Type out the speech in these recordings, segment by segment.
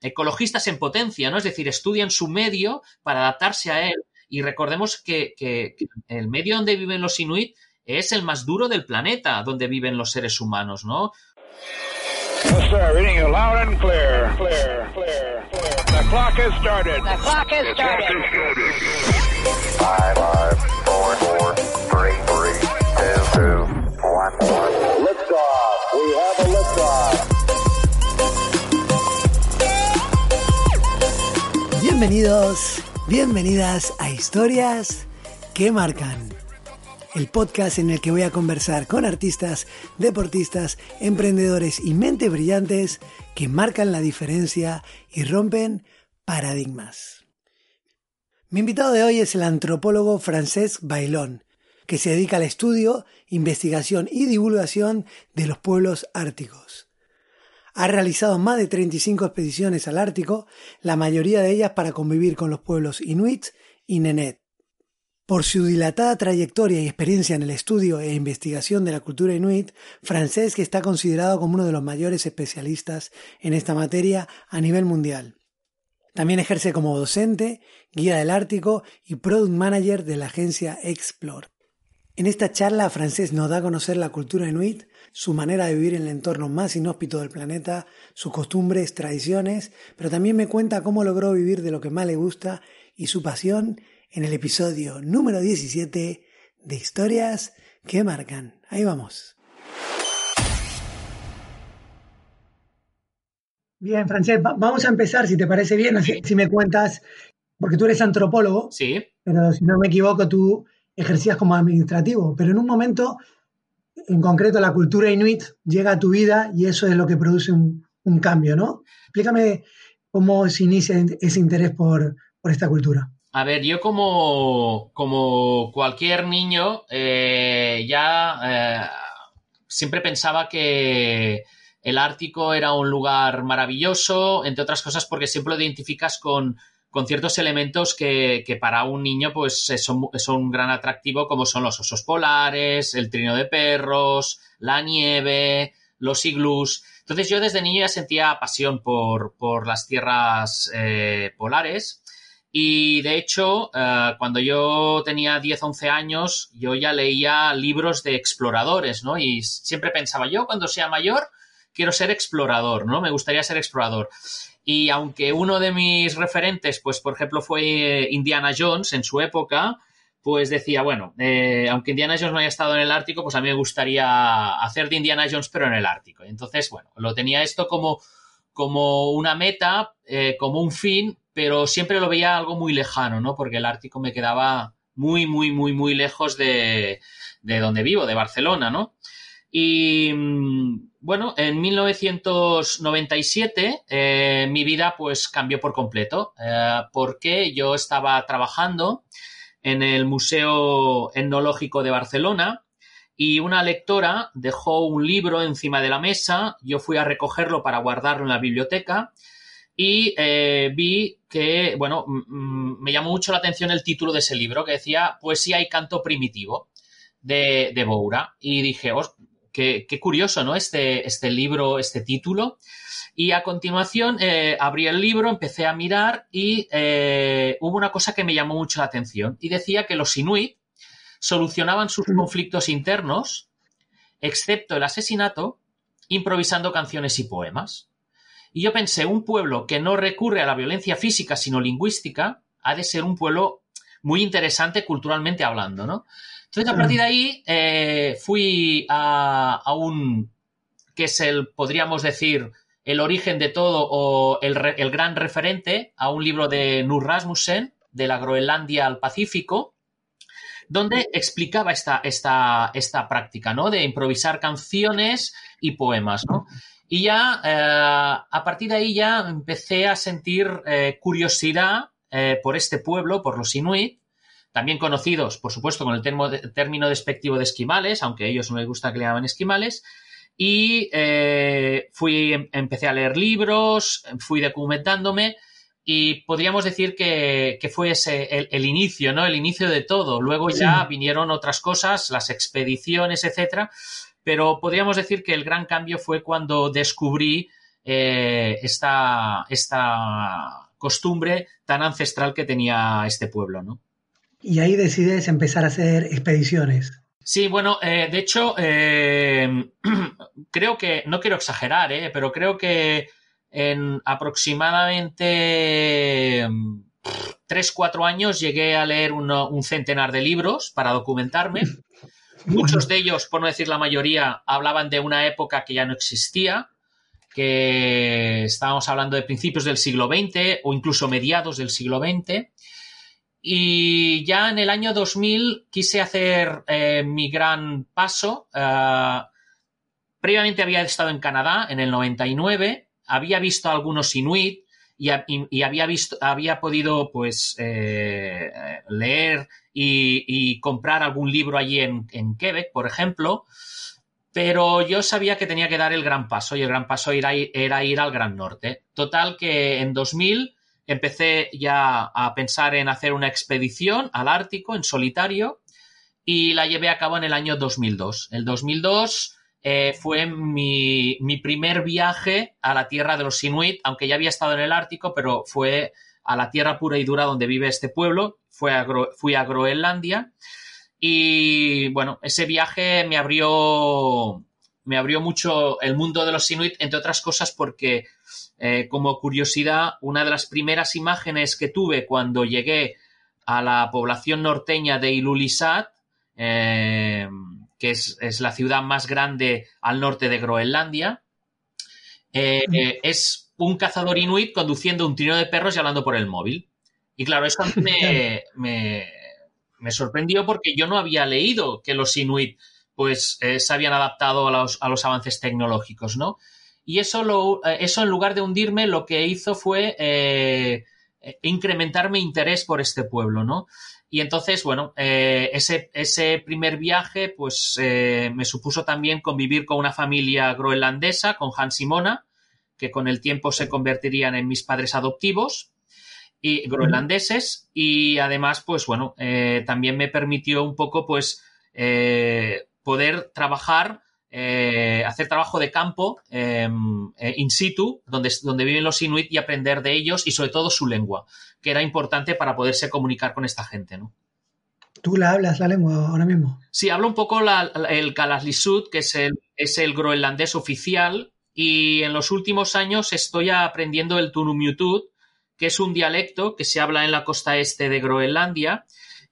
ecologistas en potencia, ¿no? Es decir, estudian su medio para adaptarse a él. Y recordemos que, que el medio donde viven los inuit es el más duro del planeta, donde viven los seres humanos, ¿no? Yes, Bienvenidos, bienvenidas a Historias que Marcan, el podcast en el que voy a conversar con artistas, deportistas, emprendedores y mentes brillantes que marcan la diferencia y rompen paradigmas. Mi invitado de hoy es el antropólogo Francesc Bailón, que se dedica al estudio, investigación y divulgación de los pueblos árticos. Ha realizado más de 35 expediciones al Ártico, la mayoría de ellas para convivir con los pueblos inuit y nenet. Por su dilatada trayectoria y experiencia en el estudio e investigación de la cultura inuit, Francesc está considerado como uno de los mayores especialistas en esta materia a nivel mundial. También ejerce como docente, guía del Ártico y product manager de la agencia Explore. En esta charla, Francesc nos da a conocer la cultura inuit, su manera de vivir en el entorno más inhóspito del planeta, sus costumbres, tradiciones, pero también me cuenta cómo logró vivir de lo que más le gusta y su pasión en el episodio número 17 de Historias que Marcan. Ahí vamos. Bien, Francesc, va- vamos a empezar, si te parece bien, así- si me cuentas, porque tú eres antropólogo, Sí. pero si no me equivoco, tú ejercías como administrativo, pero en un momento, en concreto, la cultura inuit llega a tu vida y eso es lo que produce un, cambio, ¿no? Explícame cómo se inicia ese interés por, por esta cultura. A ver, yo como, como cualquier niño, eh, ya eh, siempre pensaba que el Ártico era un lugar maravilloso, entre otras cosas porque siempre lo identificas con, con ciertos elementos que, que para un niño pues son, son un gran atractivo, como son los osos polares, el trino de perros, la nieve, los iglús. Entonces yo desde niño ya sentía pasión por, por las tierras eh, polares. Y de hecho, eh, cuando yo tenía 10, 11 años, yo ya leía libros de exploradores, ¿no? Y siempre pensaba, yo cuando sea mayor quiero ser explorador, ¿no? Me gustaría ser explorador. Y aunque uno de mis referentes, pues por ejemplo, fue Indiana Jones en su época, pues decía, bueno, eh, aunque Indiana Jones no haya estado en el Ártico, pues a mí me gustaría hacer de Indiana Jones, pero en el Ártico. Entonces, bueno, lo tenía esto como, como una meta, eh, como un fin, pero siempre lo veía algo muy lejano, ¿no? Porque el Ártico me quedaba muy, muy, muy, muy lejos de, de donde vivo, de Barcelona, ¿no? Y mm, bueno, en 1997 eh, mi vida pues cambió por completo, eh, porque yo estaba trabajando en el Museo Etnológico de Barcelona y una lectora dejó un libro encima de la mesa, yo fui a recogerlo para guardarlo en la biblioteca y eh, vi que, bueno, me llamó mucho la atención el título de ese libro que decía Poesía y canto primitivo de, de Boura. Y dije, "Os- qué, qué curioso, ¿no? Este, este libro, este título. Y a continuación eh, abrí el libro, empecé a mirar y eh, hubo una cosa que me llamó mucho la atención y decía que los inuit solucionaban sus conflictos internos, excepto el asesinato, improvisando canciones y poemas. Y yo pensé, un pueblo que no recurre a la violencia física sino lingüística ha de ser un pueblo muy interesante culturalmente hablando, ¿no? Entonces, a partir de ahí, eh, fui a, un, que es el, podríamos decir, el origen de todo o el, gran referente, a un libro de Nur Rasmussen, de la Groenlandia al Pacífico, donde explicaba esta, esta, esta práctica, ¿no? De improvisar canciones y poemas, ¿no? Y ya, eh, a partir de ahí ya empecé a sentir eh, curiosidad por este pueblo, por los inuit, también conocidos, por supuesto, con el término despectivo de esquimales, aunque a ellos no les gusta que le llamen esquimales. Y eh, fui, em- empecé a leer libros, fui documentándome y podríamos decir que, que fue ese el, el inicio, ¿no? El inicio de todo. Luego ya vinieron otras cosas, las expediciones, etcétera. Pero podríamos decir que el gran cambio fue cuando descubrí eh, esta, esta costumbre tan ancestral que tenía este pueblo, ¿no? Y ahí decides empezar a hacer expediciones. Sí, bueno, eh, de hecho, eh, creo que, no quiero exagerar, eh, pero creo que en aproximadamente 3-4 años llegué a leer uno- un centenar de libros para documentarme. Muchos de ellos, por no decir la mayoría, hablaban de una época que ya no existía, que estábamos hablando de principios del siglo XX o incluso mediados del siglo XX. Y ya en el año 2000 quise hacer eh, mi gran paso. Eh, previamente había estado en Canadá en el 99, había visto algunos inuit y, ha- y- y había visto, había podido pues eh, leer y, comprar algún libro allí en, Quebec, por ejemplo. Pero yo sabía que tenía que dar el gran paso y el gran paso era, era ir al Gran Norte. Total que en 2000 empecé ya a pensar en hacer una expedición al Ártico en solitario y la llevé a cabo en el año 2002. El 2002 eh, fue mi, mi primer viaje a la tierra de los Inuit, aunque ya había estado en el Ártico, pero fue a la tierra pura y dura donde vive este pueblo. Fui a Groenlandia y bueno, ese viaje me abrió, me abrió mucho el mundo de los Inuit, entre otras cosas porque, eh, como curiosidad, una de las primeras imágenes que tuve cuando llegué a la población norteña de Ilulissat, eh, que es, es la ciudad más grande al norte de Groenlandia, eh, eh, es un cazador inuit conduciendo un trineo de perros y hablando por el móvil. Y claro, mí me, me, me sorprendió porque yo no había leído que los inuit pues eh, se habían adaptado a los, a los avances tecnológicos, ¿no? Y eso, lo, eh, eso en lugar de hundirme, lo que hizo fue eh, eh, incrementar mi interés por este pueblo, ¿no? Y entonces, bueno, eh, ese, ese primer viaje, pues eh, me supuso también convivir con una familia groenlandesa, con Hans y Mona, que con el tiempo se convertirían en mis padres adoptivos y groenlandeses. Y además, pues bueno, también me permitió un poco, pues, poder trabajar, eh, hacer trabajo de campo eh, eh, in situ, donde, donde viven los inuit y aprender de ellos y sobre todo su lengua, que era importante para poderse comunicar con esta gente, ¿no? ¿Tú la hablas la lengua ahora mismo? Sí, hablo un poco la- la- el Kalaslisut, que es el, es el groenlandés oficial, y en los últimos años estoy aprendiendo el Tunumyutut, que es un dialecto que se habla en la costa este de Groenlandia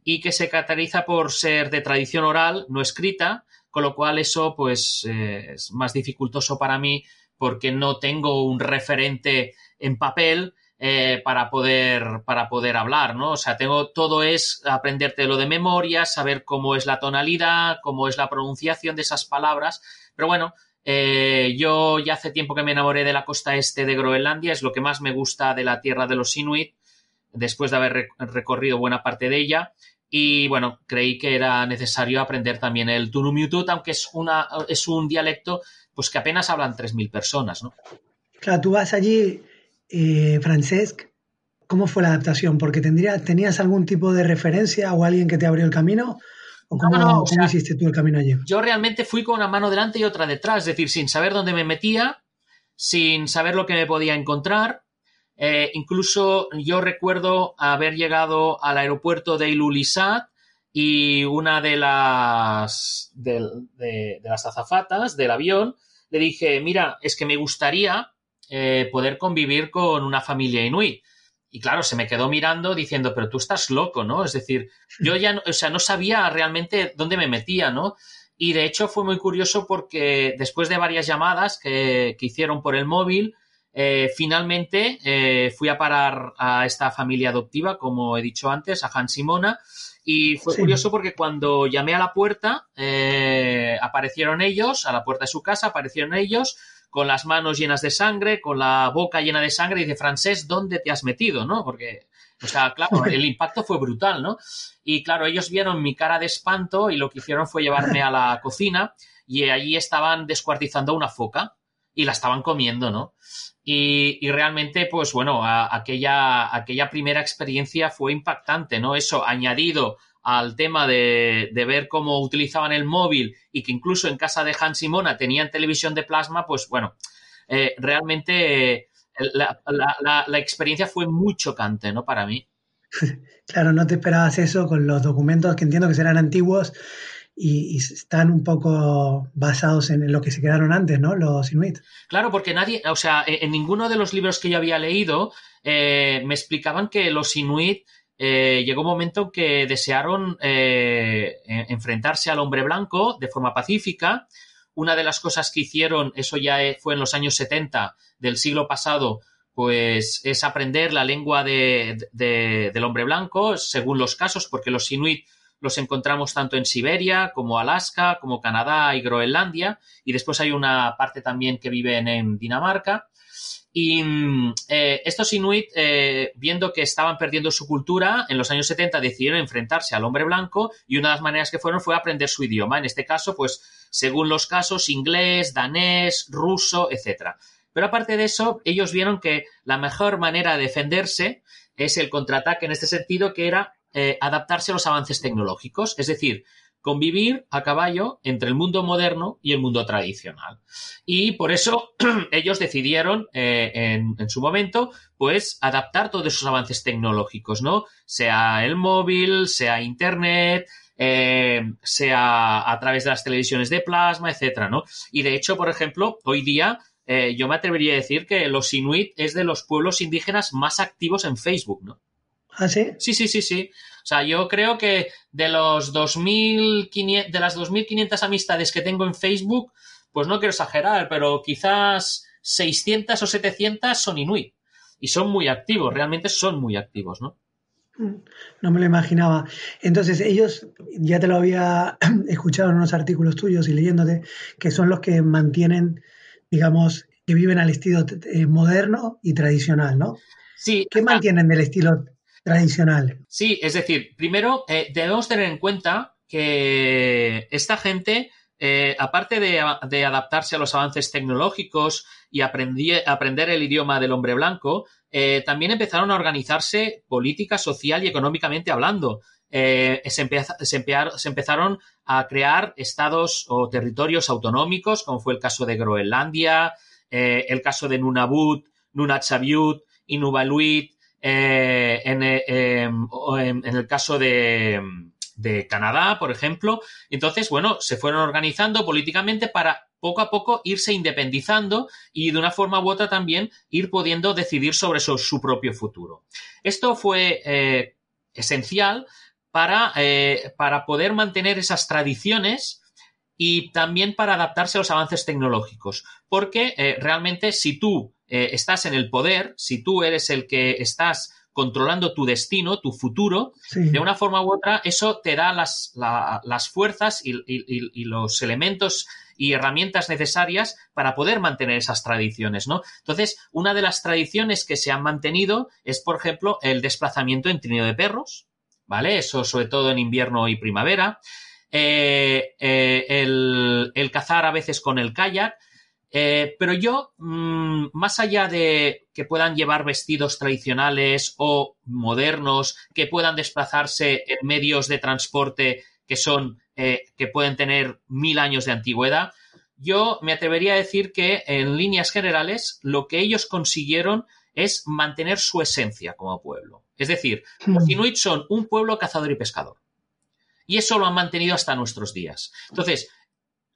y que se caracteriza por ser de tradición oral, no escrita, con lo cual eso pues eh, es más dificultoso para mí porque no tengo un referente en papel eh, para poder para poder hablar, ¿no? O sea, tengo todo es aprendértelo de memoria, saber cómo es la tonalidad, cómo es la pronunciación de esas palabras, pero bueno, eh, yo ya hace tiempo que me enamoré de la costa este de Groenlandia, es lo que más me gusta de la tierra de los Inuit, después de haber rec- recorrido buena parte de ella. Y bueno, creí que era necesario aprender también el Tunumyutut, aunque es, una, es un dialecto pues que apenas hablan 3.000 personas, ¿no? Claro, tú vas allí, eh, Francesc. ¿Cómo fue la adaptación? Porque tendría, ¿Tenías algún tipo de referencia o alguien que te abrió el camino? ¿O cómo, no, o cómo sea, hiciste tú el camino allí? Yo realmente fui con una mano delante y otra detrás, es decir, sin saber dónde me metía, sin saber lo que me podía encontrar. Eh, incluso yo recuerdo haber llegado al aeropuerto de Ilulissat y una de las, de las azafatas del avión le dije, mira, es que me gustaría eh, poder convivir con una familia inuit. Y claro, se me quedó mirando diciendo, pero tú estás loco, ¿no? Es decir, yo ya, no, o sea, no sabía realmente dónde me metía, ¿no? Y de hecho fue muy curioso porque después de varias llamadas que, que hicieron por el móvil, eh, finalmente eh, fui a parar a esta familia adoptiva, como he dicho antes, a Hans y Mona, y fue Sí. curioso porque cuando llamé a la puerta, eh, aparecieron ellos, a la puerta de su casa, aparecieron ellos con las manos llenas de sangre, con la boca llena de sangre, y dice, Francés, ¿dónde te has metido? ¿no? Porque, o sea, claro, el impacto fue brutal, ¿no? Y claro, ellos vieron mi cara de espanto y lo que hicieron fue llevarme a la cocina y allí estaban descuartizando una foca y la estaban comiendo, ¿no? Y, y realmente, pues bueno, aquella, aquella primera experiencia fue impactante, ¿no? Eso añadido al tema de, de ver cómo utilizaban el móvil y que incluso en casa de Hans y Mona tenían televisión de plasma, pues bueno, eh, realmente eh, la- la- la experiencia fue muy chocante, ¿no? Para mí. Claro, no te esperabas eso con los documentos que entiendo que serán antiguos y, están un poco basados en lo que se quedaron antes, ¿no? Los Inuit. Claro, porque nadie, o sea, en, en ninguno de los libros que yo había leído eh, me explicaban que los inuit eh, llegó un momento en que desearon eh, en- enfrentarse al hombre blanco de forma pacífica. Una de las cosas que hicieron, eso ya fue en los años 70 del siglo pasado, pues es aprender la lengua de- del hombre blanco, según los casos, porque los inuit los encontramos tanto en Siberia como Alaska, como Canadá y Groenlandia, y después hay una parte también que viven en Dinamarca. Y mm, eh, estos inuit, eh, viendo que estaban perdiendo su cultura, en los años 70 decidieron enfrentarse al hombre blanco y una de las maneras que fueron fue aprender su idioma. En este caso, pues, según los casos, inglés, danés, ruso, etcétera. Pero aparte de eso, ellos vieron que la mejor manera de defenderse es el contraataque en este sentido, que era eh, adaptarse a los avances tecnológicos, es decir, convivir a caballo entre el mundo moderno y el mundo tradicional. Y por eso ellos decidieron eh, en, su momento, pues, adaptar todos esos avances tecnológicos, ¿no? Sea el móvil, sea Internet, eh, sea a través de las televisiones de plasma, etcétera, ¿no? Y de hecho, por ejemplo, hoy día yo me atrevería a decir que los inuit es de los pueblos indígenas más activos en Facebook, ¿no? ¿Ah, sí? Sí, sí, sí, sí. O sea, yo creo que de los 2.500, de las 2.500 amistades que tengo en Facebook, pues no quiero exagerar, pero quizás 600 o 700 son inuit. Y son muy activos, realmente son muy activos, ¿no? No me lo imaginaba. Entonces, ellos, ya te lo había escuchado en unos artículos tuyos y leyéndote, que son los que mantienen, digamos, que viven al estilo eh, moderno y tradicional, ¿no? Sí. ¿Qué mantienen del estilo Sí, es decir, primero eh, debemos tener en cuenta que esta gente, eh, aparte de, adaptarse a los avances tecnológicos y aprender el idioma del hombre blanco, eh, también empezaron a organizarse política, social y económicamente hablando. Se, empezaron a crear estados o territorios autonómicos, como fue el caso de Groenlandia, el caso de Nunavut, Nunatsiavut, Inuvialuit, eh, en, eh, o en- el caso de, Canadá, por ejemplo. Entonces, bueno, se fueron organizando políticamente para poco a poco irse independizando y de una forma u otra también ir pudiendo decidir sobre su, propio futuro. Esto fue eh, esencial para, para poder mantener esas tradiciones y también para adaptarse a los avances tecnológicos. Porque realmente si tú eh, estás en el poder, si tú eres el que estás controlando tu destino, tu futuro, Sí. de una forma u otra, eso te da las, la- las fuerzas y, y- y- y los elementos y herramientas necesarias para poder mantener esas tradiciones, ¿no? Entonces, una de las tradiciones que se han mantenido es, por ejemplo, el desplazamiento en trineo de perros, ¿vale? Eso sobre todo en invierno y primavera. Eh, eh, el, el cazar a veces con el kayak. Eh, pero yo, mm, más allá de que puedan llevar vestidos tradicionales o modernos, que puedan desplazarse en medios de transporte que son, eh, que pueden tener mil años de antigüedad, yo me atrevería a decir que en líneas generales lo que ellos consiguieron es mantener su esencia como pueblo. Es decir, los Mm. inuit son un pueblo cazador y pescador. Y eso lo han mantenido hasta nuestros días. Entonces,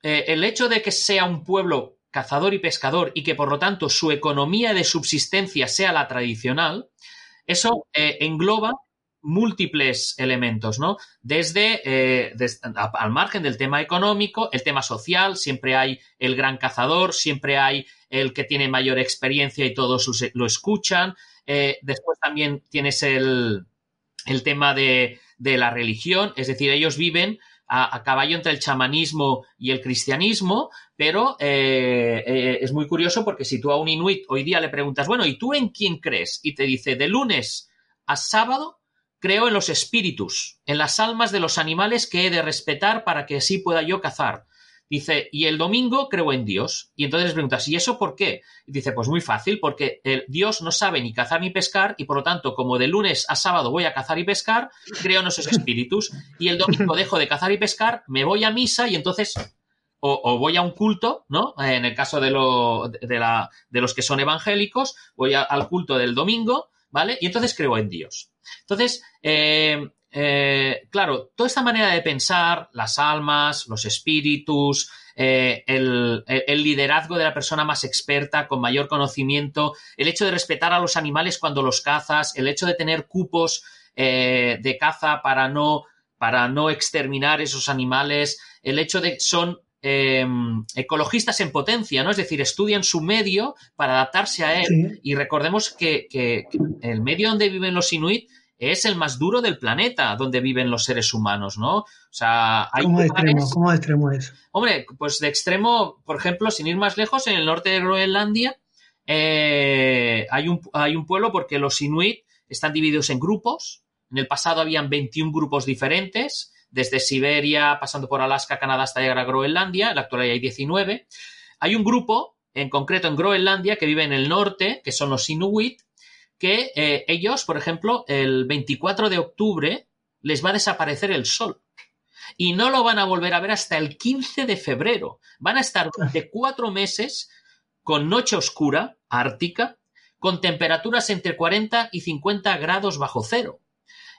eh, el hecho de que sea un pueblo cazador y pescador y que por lo tanto su economía de subsistencia sea la tradicional, eso eh, engloba múltiples elementos, ¿no? Desde, eh, al margen del tema económico, el tema social, siempre hay el gran cazador, siempre hay el que tiene mayor experiencia y todos lo escuchan. Eh, después también tienes el, el tema de, de la religión, es decir, ellos viven a, caballo entre el chamanismo y el cristianismo, pero eh, eh, es muy curioso porque si tú a un inuit hoy día le preguntas, bueno, ¿y tú en quién crees? Y te dice, de lunes a sábado creo en los espíritus, en las almas de los animales que he de respetar para que así pueda yo cazar. Dice, y el domingo creo en Dios. Y entonces les preguntas, ¿y eso por qué? Y dice, pues muy fácil, porque el Dios no sabe ni cazar ni pescar, y por lo tanto, como de lunes a sábado voy a cazar y pescar, creo en esos espíritus. Y el domingo dejo de cazar y pescar, me voy a misa y entonces o, voy a un culto, ¿no? En el caso de, lo- de, la- de los que son evangélicos, voy al culto del domingo, ¿vale? Y entonces creo en Dios. Entonces, eh, eh, claro, toda esta manera de pensar, las almas, los espíritus, eh, el, liderazgo de la persona más experta, con mayor conocimiento, el hecho de respetar a los animales cuando los cazas, el hecho de tener cupos eh, de caza para no, para no exterminar esos animales, el hecho de que son eh, ecologistas en potencia, ¿no? Es decir, estudian su medio para adaptarse a él. Sí. Y recordemos que, que- que el medio donde viven los inuit es el más duro del planeta donde viven los seres humanos, ¿no? O sea, hay ¿Cómo de extremo? ¿Cómo de extremo es? Hombre, pues de extremo, por ejemplo, sin ir más lejos, en el norte de Groenlandia eh, hay, un, hay un pueblo porque los inuit están divididos en grupos. En el pasado habían 21 grupos diferentes, desde Siberia, pasando por Alaska, Canadá hasta llegar a Groenlandia. En la actualidad hay 19. Hay un grupo, en concreto en Groenlandia, que vive en el norte, que son los inuit, que eh, ellos, por ejemplo, el 24 de octubre les va a desaparecer el sol y no lo van a volver a ver hasta el 15 de febrero. Van a estar durante cuatro meses con noche oscura, ártica, con temperaturas entre 40 y 50 grados bajo cero.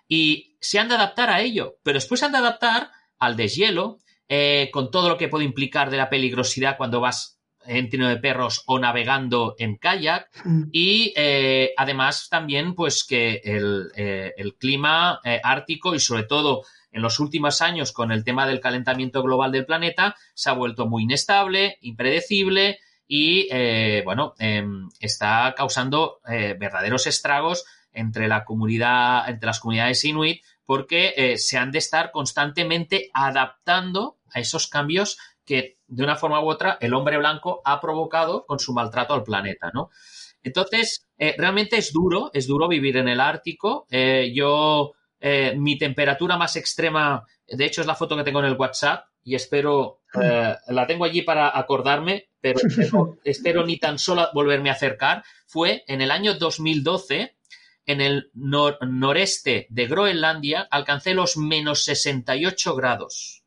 Y se han de adaptar a ello, pero después se han de adaptar al deshielo, eh, con todo lo que puede implicar de la peligrosidad cuando vas en trino de perros o navegando en kayak, Mm. y eh, además también pues que el, eh, el clima eh, ártico y sobre todo en los últimos años con el tema del calentamiento global del planeta se ha vuelto muy inestable, impredecible y bueno, em, está causando verdaderos estragos entre la comunidad, entre las comunidades inuit, porque se han de estar constantemente adaptando a esos cambios que de una forma u otra el hombre blanco ha provocado con su maltrato al planeta, ¿no? Entonces, eh, realmente es duro, es duro vivir en el Ártico. Eh, yo, eh, mi temperatura más extrema, de hecho es la foto que tengo en el WhatsApp y espero, eh, la tengo allí para acordarme, pero espero, espero ni tan solo volverme a acercar, fue en el año 2012, en el nor- noreste de Groenlandia, alcancé los menos 68 grados.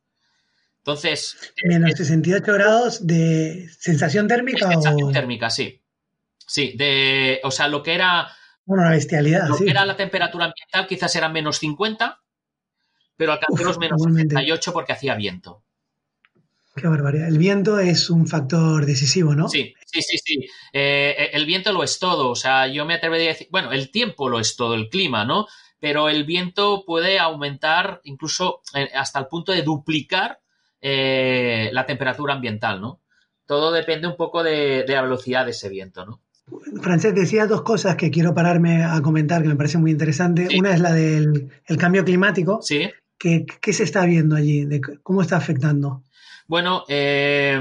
Entonces, Menos 68 grados de sensación térmica sensación o térmica, sí. Sí, de, o sea, lo que era bueno, una bestialidad, Lo sí. que era la temperatura ambiental quizás era menos 50, pero alcancé Uf, los menos igualmente. 68 porque hacía viento. Qué barbaridad. El viento es un factor decisivo, ¿no? Sí, sí, sí, sí. Eh, el viento lo es todo. O sea, yo me atrevería a decir, bueno, el tiempo lo es todo, el clima, ¿no? Pero el viento puede aumentar incluso eh, hasta el punto de duplicar eh, la temperatura ambiental, ¿no? Todo depende un poco de, de la velocidad de ese viento, ¿no? Francés, decía dos cosas que quiero pararme a comentar que me parece muy interesante. Sí. Una es la del el cambio climático. Sí. ¿Qué, qué se está viendo allí? De ¿Cómo está afectando? Bueno, eh,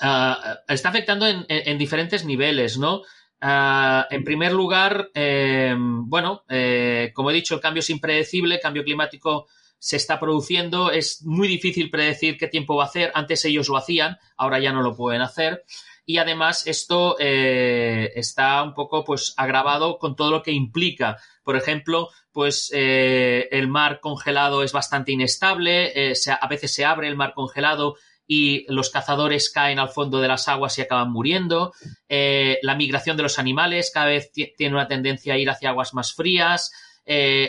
ah, está afectando en, en- en diferentes niveles, ¿no? Ah, en primer lugar, eh, bueno, eh, como he dicho, el cambio es impredecible, el cambio climático se está produciendo, es muy difícil predecir qué tiempo va a hacer, antes ellos lo hacían, ahora ya no lo pueden hacer. Y además esto eh, está un poco pues agravado con todo lo que implica. Por ejemplo, pues eh, el mar congelado es bastante inestable, eh, a veces se abre el mar congelado y los cazadores caen al fondo de las aguas y acaban muriendo. La migración de los animales cada vez ti- tiene una tendencia a ir hacia aguas más frías.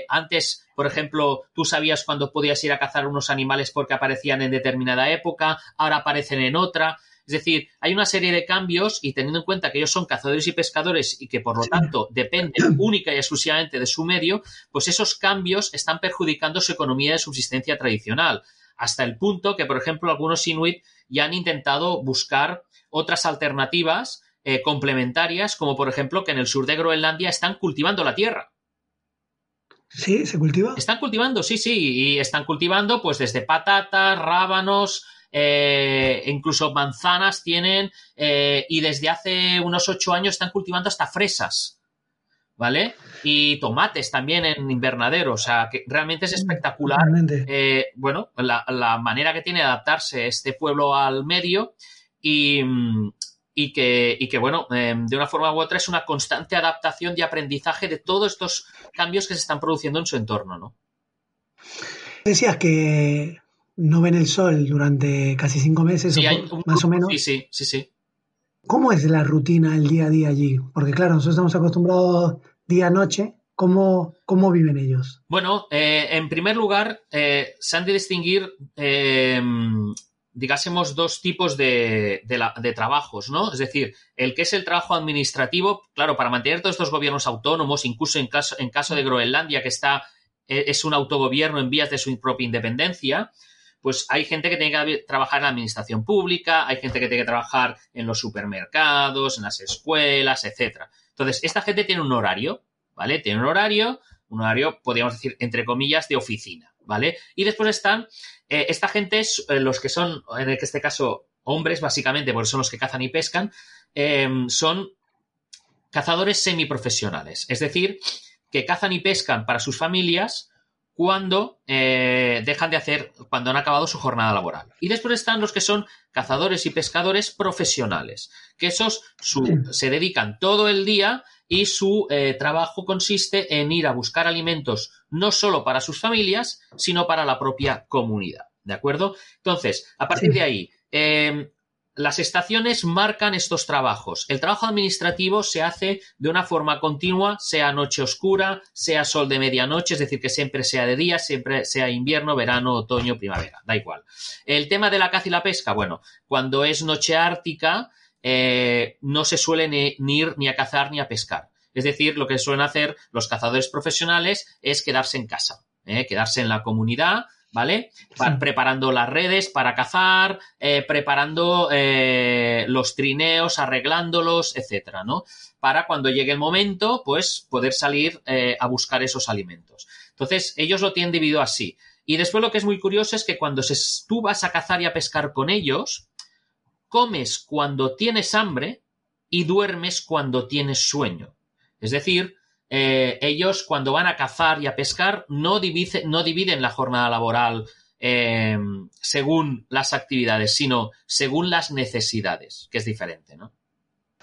Antes, por ejemplo, tú sabías cuándo podías ir a cazar unos animales porque aparecían en determinada época, ahora aparecen en otra. Es decir, hay una serie de cambios y teniendo en cuenta que ellos son cazadores y pescadores y que por lo tanto dependen única y exclusivamente de su medio, pues esos cambios están perjudicando su economía de subsistencia tradicional. Hasta el punto que, por ejemplo, algunos inuit ya han intentado buscar otras alternativas eh, complementarias, como por ejemplo que en el sur de Groenlandia están cultivando la tierra. ¿Sí? ¿Se cultiva? Están cultivando, sí, sí, y están cultivando pues desde patatas, rábanos, eh, incluso manzanas tienen, eh, y desde hace unos ocho años están cultivando hasta fresas, ¿vale? Y tomates también en invernadero, o sea, que realmente es espectacular Realmente. eh, bueno, la, la manera que tiene de adaptarse este pueblo al medio y, mm, y que, y que, bueno, eh, de una forma u otra es una constante adaptación y aprendizaje de todos estos cambios que se están produciendo en su entorno, ¿no? Decías que no ven el sol durante casi cinco meses, Sí, o hay po- un más o menos. Sí, sí, sí, sí. ¿Cómo es la rutina, el día a día allí? Porque claro, nosotros estamos acostumbrados día-noche. ¿Cómo, ¿Cómo viven ellos? Bueno, eh, en primer lugar, eh, se han de distinguir, eh, digásemos, dos tipos de, de la- de trabajos, ¿no? Es decir, el que es el trabajo administrativo, claro, para mantener todos estos gobiernos autónomos, incluso en caso, en caso de Groenlandia, que está, eh, es un autogobierno en vías de su propia independencia, pues hay gente que tiene que trabajar en la administración pública, hay gente que tiene que trabajar en los supermercados, en las escuelas, etcétera. Entonces, esta gente tiene un horario, ¿vale? Tiene un horario, un horario, podríamos decir, entre comillas, de oficina, ¿vale? Y después están, eh, esta gente, es, eh, los que son, en este caso, hombres, básicamente, porque son los que cazan y pescan, eh, son cazadores semiprofesionales. Es decir, que cazan y pescan para sus familias cuando eh, dejan de hacer, cuando han acabado su jornada laboral. Y después están los que son cazadores y pescadores profesionales, que esos su- se dedican todo el día y su eh, trabajo consiste en ir a buscar alimentos no solo para sus familias, sino para la propia comunidad. ¿De acuerdo? Entonces, a partir de ahí, eh, las estaciones marcan estos trabajos. El trabajo administrativo se hace de una forma continua, sea noche oscura, sea sol de medianoche, es decir, que siempre sea de día, siempre sea invierno, verano, otoño, primavera, da igual. El tema de la caza y la pesca, bueno, cuando es noche ártica, eh, no se suele ni, ni ir ni a cazar ni a pescar. Es decir, lo que suelen hacer los cazadores profesionales es quedarse en casa, ¿eh? quedarse en la comunidad, ¿vale? Sí. Preparando las redes para cazar, eh, preparando eh, los trineos, arreglándolos, etcétera, ¿no? Para cuando llegue el momento, pues poder salir a buscar esos alimentos. Entonces, ellos lo tienen dividido así. Y después lo que es muy curioso es que cuando se, tú vas a cazar y a pescar con ellos, comes cuando tienes hambre y duermes cuando tienes sueño. Es decir, eh, ellos cuando van a cazar y a pescar no, divide- no dividen la jornada laboral eh, según las actividades, sino según las necesidades, que es diferente, ¿no?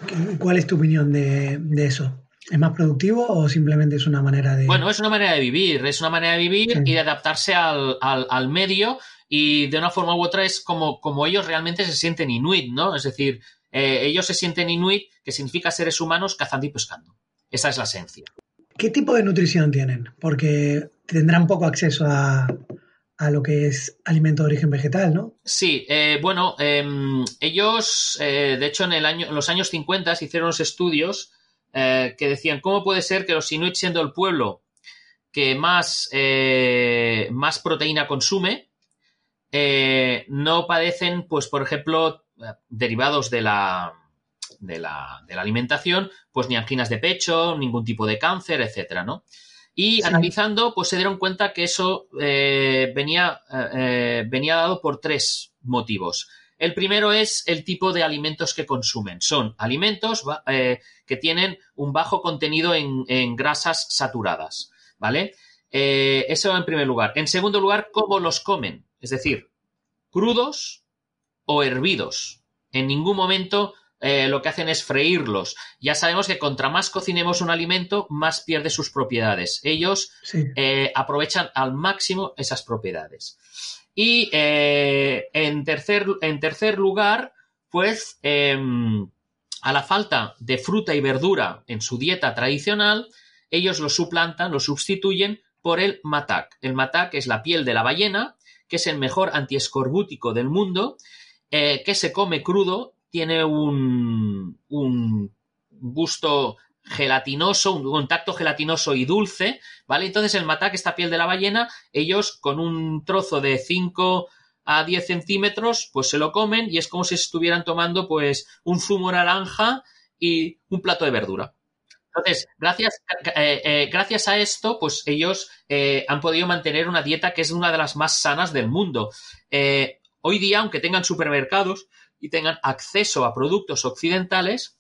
¿Qué- ¿Cuál es tu opinión de, de eso? ¿Es más productivo o simplemente es una manera de... Bueno, es una manera de vivir, es una manera de vivir Sí. y de adaptarse al, al- al medio y de una forma u otra es como, como ellos realmente se sienten inuit, ¿no? Es decir, eh, ellos se sienten inuit, que significa seres humanos cazando y pescando. Esa es la esencia. ¿Qué tipo de nutrición tienen? Porque tendrán poco acceso a, a lo que es alimento de origen vegetal, ¿no? Sí, eh, bueno, em, ellos, eh, de hecho, en, el año, en los años 50 se hicieron unos estudios que decían cómo puede ser que los inuit, siendo el pueblo que más, más proteína consume, eh, no padecen, pues, por ejemplo, derivados de la, de la, de la alimentación, pues ni anginas de pecho, ningún tipo de cáncer, etcétera, ¿no? Y Sí. analizando, pues se dieron cuenta que eso eh, venía, eh, venía dado por tres motivos. El primero es el tipo de alimentos que consumen. Son alimentos eh, que tienen un bajo contenido en, en grasas saturadas, ¿vale? Eso en primer lugar. En segundo lugar, cómo los comen. Es decir, crudos o hervidos. En ningún momento eh, lo que hacen es freírlos. Ya sabemos que contra más cocinemos un alimento, más pierde sus propiedades. Ellos Sí. eh, aprovechan al máximo esas propiedades. Y eh, en, tercer, en tercer lugar, pues em, a la falta de fruta y verdura en su dieta tradicional, ellos lo suplantan, lo sustituyen por el matak. El matak es la piel de la ballena, que es el mejor antiescorbútico del mundo, eh, que se come crudo, tiene un, un gusto gelatinoso, un contacto gelatinoso y dulce, ¿vale? Entonces el matak, esta piel de la ballena, ellos con un trozo de 5 a 10 centímetros, pues se lo comen y es como si estuvieran tomando pues un zumo naranja y un plato de verdura. Entonces, gracias, eh, eh, gracias a esto, pues ellos eh, han podido mantener una dieta que es una de las más sanas del mundo. Eh, hoy día, aunque tengan supermercados y tengan acceso a productos occidentales,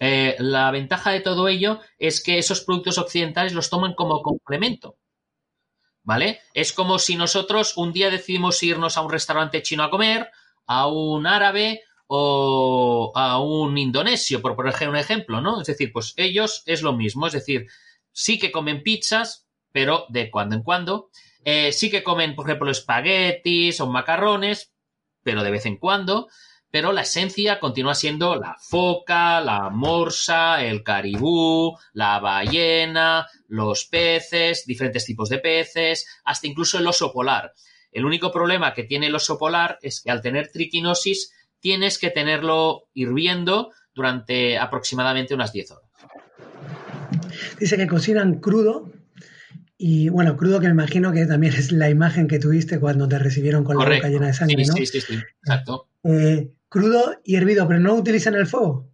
la ventaja de todo ello es que esos productos occidentales los toman como complemento. ¿Vale? Es como si nosotros un día decidimos irnos a un restaurante chino a comer, a un árabe o a un indonesio, por poner un ejemplo, ¿no? Es decir, pues ellos es lo mismo, es decir, sí que comen pizzas, pero de cuando en cuando. Eh, sí que comen, por ejemplo, espaguetis o macarrones, pero de vez en cuando. Pero la esencia continúa siendo la foca, la morsa, el caribú, la ballena, los peces, diferentes tipos de peces, hasta incluso el oso polar. El único problema que tiene el oso polar es que al tener triquinosis tienes que tenerlo hirviendo durante aproximadamente unas 10 horas. Dice que cocinan crudo. Y bueno, crudo que me imagino que también es la imagen que tuviste cuando te recibieron con la boca llena de sangre, sí, ¿no? sí, sí, sí, exacto. Eh, crudo y hervido, pero no utilizan el fuego.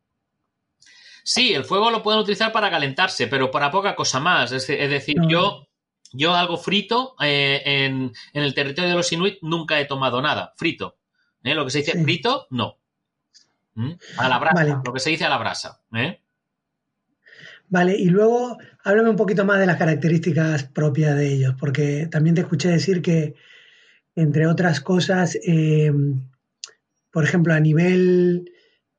Sí, el fuego lo pueden utilizar para calentarse, pero para poca cosa más. Es, es decir, No. yo, yo algo frito eh, en, en el territorio de los inuit nunca he tomado nada. Frito. ¿Eh? Lo que se dice Sí. frito, no. ¿Mm? A la brasa, Vale. lo que se dice a la brasa. ¿eh? Vale, y luego háblame un poquito más de las características propias de ellos, porque también te escuché decir que, entre otras cosas, eh, por ejemplo, a nivel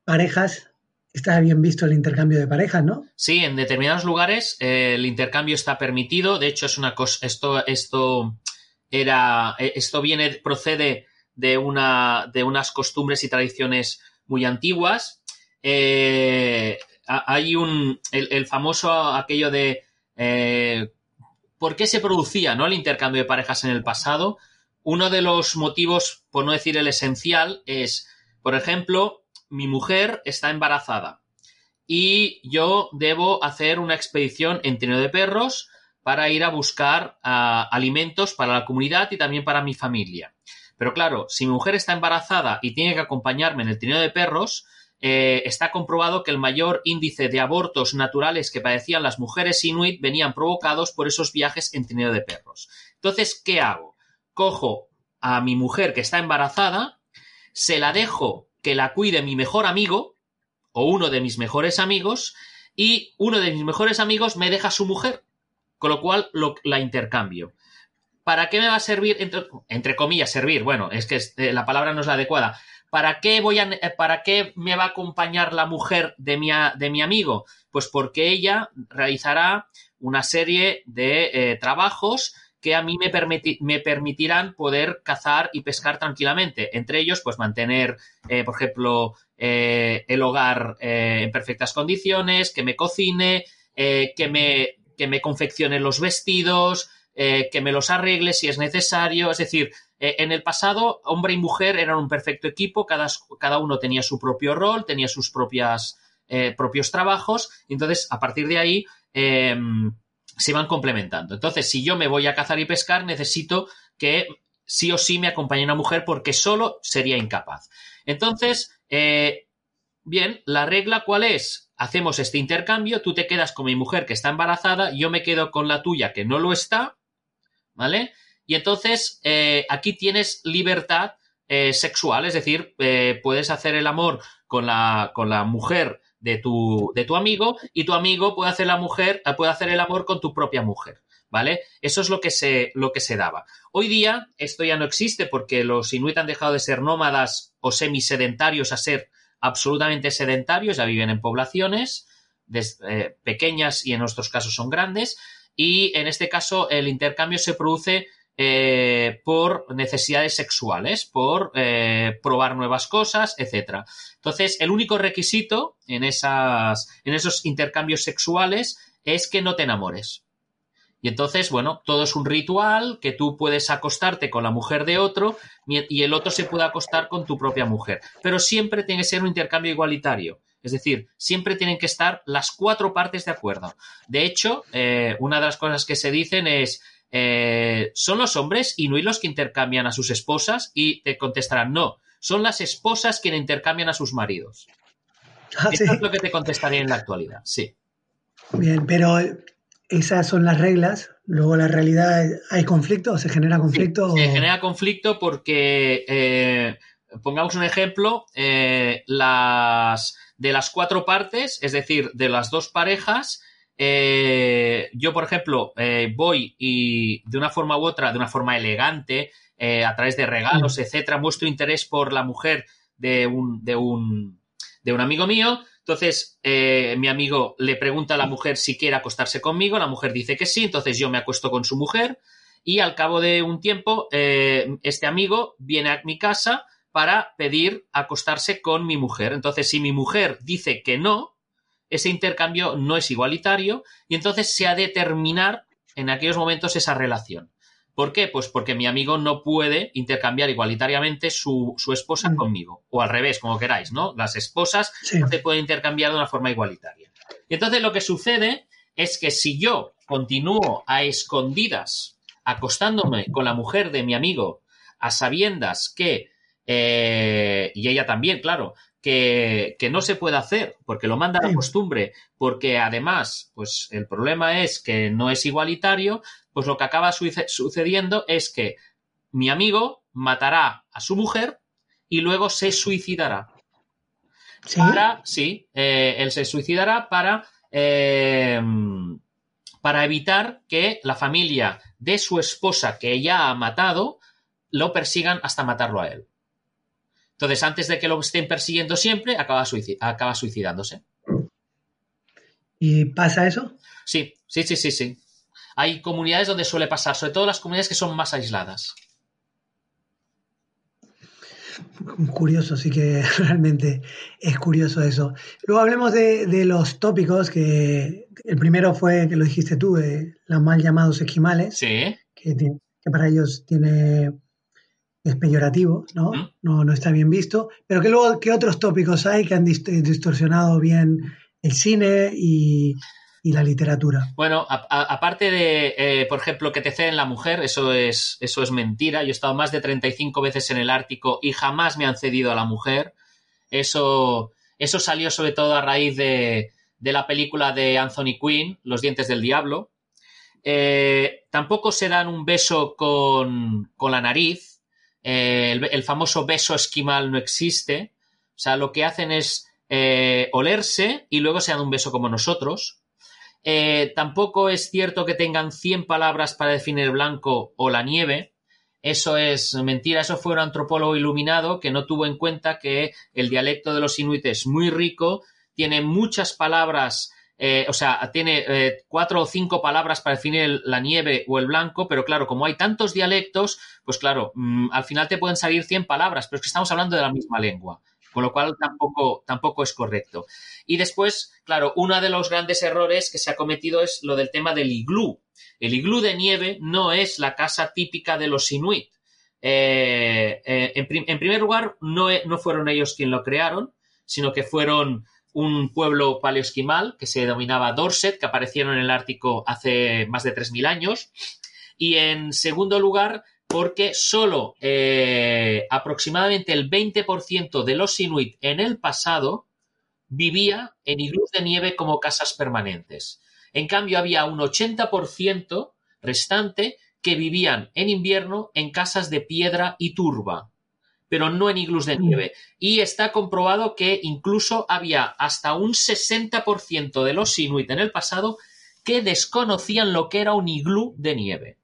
parejas, está bien visto el intercambio de parejas, ¿no? Sí, en determinados lugares eh, el intercambio está permitido. De hecho, es una cosa. Esto, esto era. Esto viene, procede de una. de unas costumbres y tradiciones muy antiguas. Eh, ha- hay un. El, el famoso aquello de. eh, ¿Por qué se producía ¿no? el intercambio de parejas en el pasado? Uno de los motivos, por no decir el esencial, es, por ejemplo, mi mujer está embarazada y yo debo hacer una expedición en trineo de perros para ir a buscar ah, alimentos para la comunidad y también para mi familia. Pero claro, si mi mujer está embarazada y tiene que acompañarme en el trineo de perros, eh, está comprobado que el mayor índice de abortos naturales que padecían las mujeres inuit venían provocados por esos viajes en trineo de perros. Entonces, ¿qué hago? Cojo a mi mujer que está embarazada, se la dejo que la cuide mi mejor amigo, o uno de mis mejores amigos y uno de mis mejores amigos me deja su mujer, con lo cual la intercambio. ¿Para qué me va a servir, entre, entre comillas, servir? Bueno, es que eh, la palabra no es la adecuada. ¿Para qué, voy a, eh, ¿Para qué me va a acompañar la mujer de mi, de mi amigo? Pues porque ella realizará una serie de eh, trabajos que a mí me, permiti- me permitirán poder cazar y pescar tranquilamente. Entre ellos, pues mantener, por ejemplo, el hogar en perfectas condiciones, que me cocine, que, me, que me confeccione los vestidos, eh, que me los arregle si es necesario. Es decir, eh, en el pasado, hombre y mujer eran un perfecto equipo, cada, cada uno tenía su propio rol, tenía sus propias, eh, propios trabajos, entonces a partir de ahí eh, se van complementando. Entonces, si yo me voy a cazar y pescar, necesito que sí o sí me acompañe una mujer porque solo sería incapaz. Entonces, bien, la regla cuál es? Hacemos este intercambio, tú te quedas con mi mujer que está embarazada, yo me quedo con la tuya que no lo está, ¿vale? Y entonces eh, aquí tienes libertad eh, sexual, es decir, eh, puedes hacer el amor con la, con la mujer de tu, de tu amigo y tu amigo puede hacer la mujer, puede hacer el amor con tu propia mujer. ¿Vale? Eso es lo que, se, lo que se daba. Hoy día esto ya no existe porque los inuit han dejado de ser nómadas o semisedentarios a ser absolutamente sedentarios, ya viven en poblaciones pequeñas y en nuestros casos son grandes. Y en este caso el intercambio se produce eh, por necesidades sexuales, por eh, probar nuevas cosas, etcétera. Entonces, el único requisito en, esas, en esos intercambios sexuales es que no te enamores. Y entonces, bueno, todo es un ritual que tú puedes acostarte con la mujer de otro y el otro se puede acostar con tu propia mujer. Pero siempre tiene que ser un intercambio igualitario. Es decir, siempre tienen que estar las cuatro partes de acuerdo. De hecho, eh, una de las cosas que se dicen es, eh, ¿son los hombres inuit los que intercambian a sus esposas? Y te contestarán, no, son las esposas quienes intercambian a sus maridos. Ah, sí. Eso es lo que te contestaría en la actualidad, sí. Bien, pero esas son las reglas. Luego la realidad, ¿hay conflicto? ¿Se genera conflicto? Se genera conflicto porque, eh, pongamos un ejemplo, eh, las de las cuatro partes, es decir, de las dos parejas, eh, yo, por ejemplo, eh, voy y de una forma u otra, de una forma elegante, eh, a través de regalos, etcétera, muestro interés por la mujer de un, de un, de un amigo mío. Entonces, mi amigo le pregunta a la mujer si quiere acostarse conmigo, la mujer dice que sí, entonces yo me acuesto con su mujer y al cabo de un tiempo este amigo viene a mi casa para pedir acostarse con mi mujer. Entonces, si mi mujer dice que no, ese intercambio no es igualitario y entonces se ha de terminar en aquellos momentos esa relación. ¿Por qué? Pues porque mi amigo no puede intercambiar igualitariamente su, su esposa Mm. conmigo. O al revés, como queráis, ¿no? Las esposas Sí. no se pueden intercambiar de una forma igualitaria. Y entonces lo que sucede es que si yo continúo a escondidas acostándome con la mujer de mi amigo a sabiendas que, eh, y ella también, claro, que, que no se puede hacer porque lo manda la costumbre, porque además, pues el problema es que no es igualitario, pues lo que acaba suce- sucediendo es que mi amigo matará a su mujer y luego se suicidará Sí. para, sí, eh, él se suicidará para, eh, para evitar que la familia de su esposa que ya ha matado lo persigan hasta matarlo a él. Entonces, antes de que lo estén persiguiendo siempre, acaba, suici- acaba suicidándose. ¿Y pasa eso? Sí, sí, sí, sí, sí. Hay comunidades donde suele pasar, sobre todo las comunidades que son más aisladas. Curioso, sí que realmente es curioso eso. Luego hablemos de, de los tópicos, que el primero fue, que lo dijiste tú, de los mal llamados esquimales, Sí, que para ellos tiene es peyorativo, ¿no? ¿no? No está bien visto. Pero que luego, ¿qué otros tópicos hay que han dist- distorsionado bien el cine y, y la literatura? Bueno, aparte de, eh, por ejemplo, que te ceden la mujer, eso es, eso es mentira. Yo he estado más de 35 veces en el Ártico y jamás me han cedido a la mujer. Eso, eso salió sobre todo a raíz de, de la película de Anthony Quinn, Los dientes del diablo. Eh, tampoco se dan un beso con, con la nariz. Eh, el, famoso beso esquimal no existe. O sea, lo que hacen es eh, olerse y luego se dan un beso como nosotros. Eh, tampoco es cierto que tengan 100 palabras para definir el blanco o la nieve. Eso es mentira. Eso fue un antropólogo iluminado que no tuvo en cuenta que el dialecto de los inuit es muy rico, tiene muchas palabras, eh, o sea, tiene eh, cuatro o cinco palabras para definir la nieve o el blanco, pero claro, como hay tantos dialectos, pues claro, mm, al final te pueden salir 100 palabras, pero es que estamos hablando de la misma lengua, con lo cual tampoco, tampoco es correcto. Y después, claro, uno de los grandes errores que se ha cometido es lo del tema del iglú. El iglú de nieve no es la casa típica de los inuit. Eh, en, en primer lugar, no, no fueron ellos quien lo crearon, sino que fueron un pueblo paleoesquimal que se denominaba Dorset, que aparecieron en el Ártico hace más de 3.000 años. Y en segundo lugar, porque solo eh, aproximadamente el 20% de los inuit en el pasado vivía en iglús de nieve como casas permanentes. En cambio, había un 80% restante que vivían en invierno en casas de piedra y turba, pero no en iglús de nieve. Y está comprobado que incluso había hasta un 60% de los inuit en el pasado que desconocían lo que era un iglú de nieve.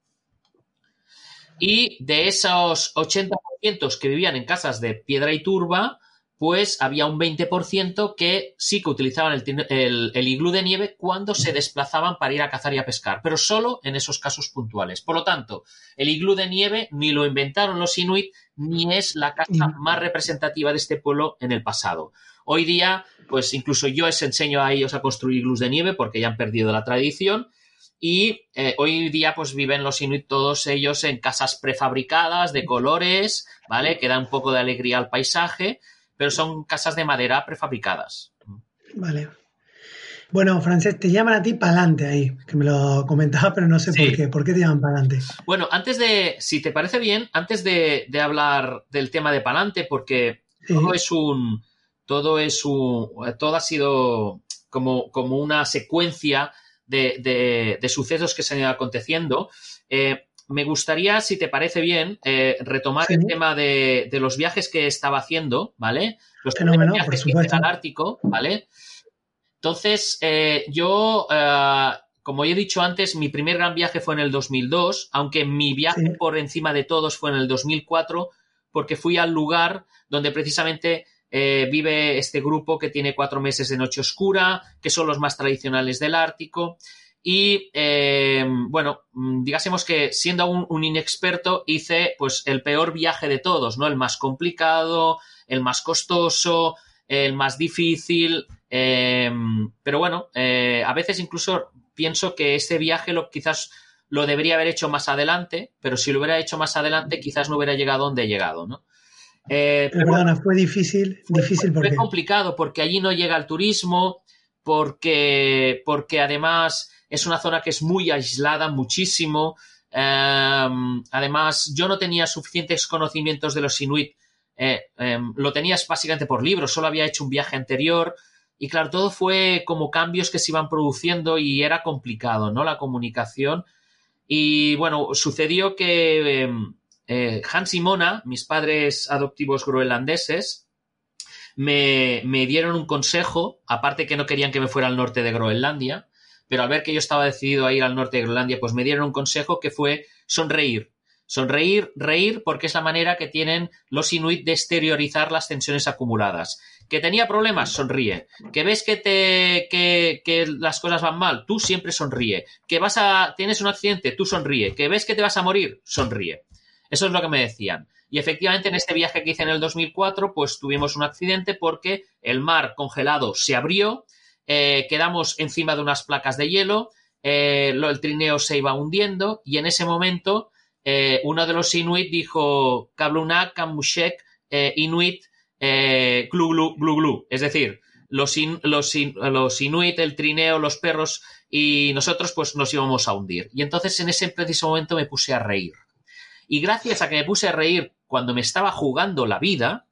Y de esos 80% que vivían en casas de piedra y turba, pues había un 20% que sí que utilizaban el, tin- el- el iglú de nieve cuando se desplazaban para ir a cazar y a pescar, pero solo en esos casos puntuales. Por lo tanto, el iglú de nieve ni lo inventaron los inuit, ni es la casa más representativa de este pueblo en el pasado. Hoy día, pues incluso yo les enseño a ellos a construir iglús de nieve porque ya han perdido la tradición. Y eh, hoy día, pues viven los inuit todos ellos en casas prefabricadas, de colores, ¿vale? Que dan un poco de alegría al paisaje, pero son casas de madera prefabricadas. Vale. Bueno, Francés, te llaman a ti pa'lante ahí, que me lo comentaba, pero no sé Sí. por qué. ¿Por qué te llaman pa'lante? Bueno, antes de, si te parece bien, antes de, de hablar del tema de Palante, porque Sí. todo es un, todo es un, todo ha sido como, como una secuencia de, de- de sucesos que se han ido aconteciendo. Eh, me gustaría, si te parece bien, eh, retomar Sí. el tema de, de los viajes que estaba haciendo, ¿ale? Los primeros por viajes que hice al Ártico, ¿vale? Entonces, eh, yo, eh, como he dicho antes, mi primer gran viaje fue en el 2002, aunque mi viaje Sí. por encima de todos fue en el 2004, porque fui al lugar donde precisamente eh, vive este grupo que tiene cuatro meses de noche oscura, que son los más tradicionales del Ártico. Y eh, bueno, mm, digásemos que siendo un, un, inexperto hice pues el peor viaje de todos, ¿no? El más complicado, el más costoso, el más difícil, eh, pero bueno, eh, a veces incluso pienso que este viaje lo, quizás lo debería haber hecho más adelante, pero si lo hubiera hecho más adelante quizás no hubiera llegado donde he llegado, ¿no? Eh, Perdona, fue difícil, fue, difícil porque... Fue complicado porque allí no llega el turismo, porque, porque además es una zona que es muy aislada, muchísimo. Eh, además, yo no tenía suficientes conocimientos de los inuit. Eh, eh, lo tenías básicamente por libros, solo había hecho un viaje anterior. Y claro, todo fue como cambios que se iban produciendo y era complicado, ¿no? La comunicación. Y bueno, sucedió que eh, Hans y Mona, mis padres adoptivos groenlandeses, me, me, dieron un consejo, aparte que no querían que me fuera al norte de Groenlandia, pero al ver que yo estaba decidido a ir al norte de Groenlandia, pues me dieron un consejo que fue sonreír. Sonreír, reír, porque es la manera que tienen los inuit de exteriorizar las tensiones acumuladas. Que tenía problemas, sonríe. Que ves que te que, que, las cosas van mal, tú siempre sonríe. Que vas a tienes un accidente, tú sonríe. Que ves que te vas a morir, sonríe. Eso es lo que me decían. Y efectivamente en este viaje que hice en el 2004, pues tuvimos un accidente porque el mar congelado se abrió, eh, quedamos encima de unas placas de hielo, eh, el trineo se iba hundiendo y en ese momento eh, uno de los inuit dijo Kablunak, Kamushek, Inuit, glu, glu, glu, glu. Es decir, los, los inuit, el trineo, los perros y nosotros pues nos íbamos a hundir. Y entonces en ese preciso momento me puse a reír. Y gracias a que me puse a reír cuando me estaba jugando la vida,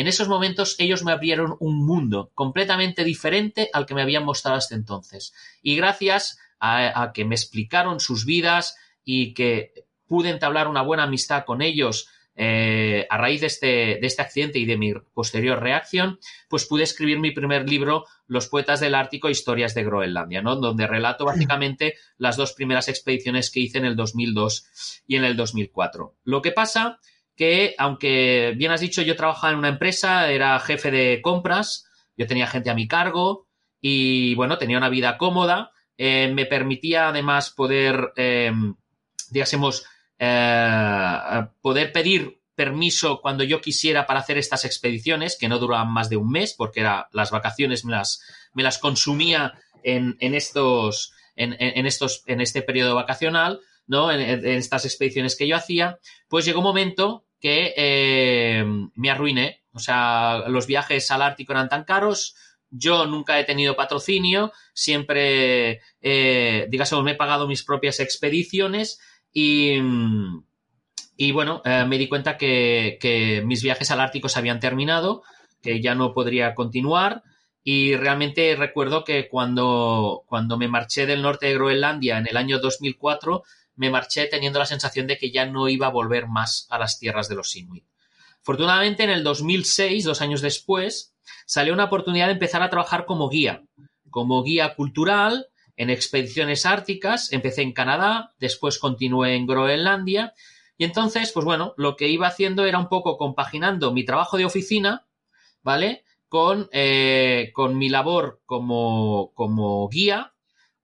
en esos momentos ellos me abrieron un mundo completamente diferente al que me habían mostrado hasta entonces. Y gracias a, a que me explicaron sus vidas y que pude entablar una buena amistad con ellos eh, a raíz de este, de este accidente y de mi posterior reacción, pues pude escribir mi primer libro, Los poetas del Ártico, Historias de Groenlandia, ¿no? Donde relato básicamente las dos primeras expediciones que hice en el 2002 y en el 2004. Lo que pasa que, aunque bien has dicho, yo trabajaba en una empresa, era jefe de compras, yo tenía gente a mi cargo y, bueno, tenía una vida cómoda, eh, me permitía además poder, digásemos, eh, poder pedir permiso cuando yo quisiera para hacer estas expediciones, que no duraban más de un mes, porque era, las vacaciones me las, me las consumía en, en estos, en, estos, en este periodo vacacional, ¿no? En, estas expediciones que yo hacía, pues llegó un momento que eh, me arruiné. O sea, los viajes al Ártico eran tan caros, yo nunca he tenido patrocinio, siempre, eh, me he pagado mis propias expediciones y, y bueno, eh, me di cuenta que, que, mis viajes al Ártico se habían terminado, que ya no podría continuar. Y realmente recuerdo que cuando, cuando me marché del norte de Groenlandia en el año 2004, me marché teniendo la sensación de que ya no iba a volver más a las tierras de los Inuit. Afortunadamente, en el 2006, dos años después, salió una oportunidad de empezar a trabajar como guía, como guía cultural en expediciones árticas, empecé en Canadá, después continué en Groenlandia, y entonces, pues bueno, lo que iba haciendo era un poco compaginando mi trabajo de oficina, ¿vale? Con, eh, con mi labor como, como guía,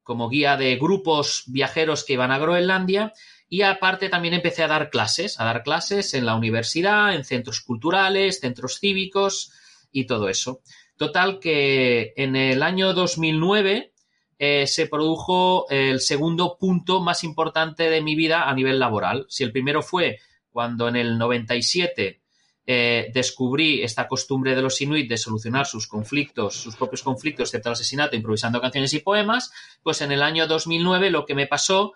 como guía de grupos viajeros que iban a Groenlandia, y aparte también empecé a dar clases, a dar clases en la universidad, en centros culturales, centros cívicos y todo eso. Total que en el año 2009 eh, se produjo el segundo punto más importante de mi vida a nivel laboral. Si el primero fue cuando en el 97 eh, descubrí esta costumbre de los inuit de solucionar sus conflictos, sus propios conflictos, excepto el asesinato, improvisando canciones y poemas, pues en el año 2009 lo que me pasó,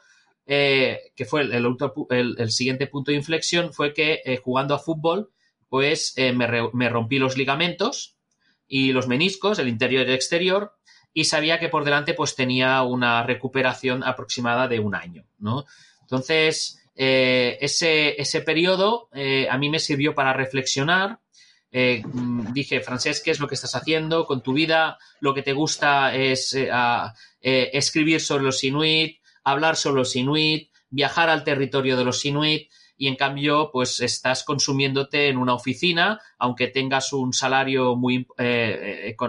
eh, que fue el, siguiente punto de inflexión, fue que eh, jugando a fútbol, pues me, me rompí los ligamentos y los meniscos, el interior y el exterior, y sabía que por delante pues tenía una recuperación aproximada de un año, ¿no? Entonces, eh, ese, ese periodo eh, a mí me sirvió para reflexionar. Eh, dije, Francés, ¿qué es lo que estás haciendo con tu vida? Lo que te gusta es eh, escribir sobre los inuit, hablar sobre los inuit, viajar al territorio de los inuit y en cambio pues estás consumiéndote en una oficina, aunque tengas un salario muy,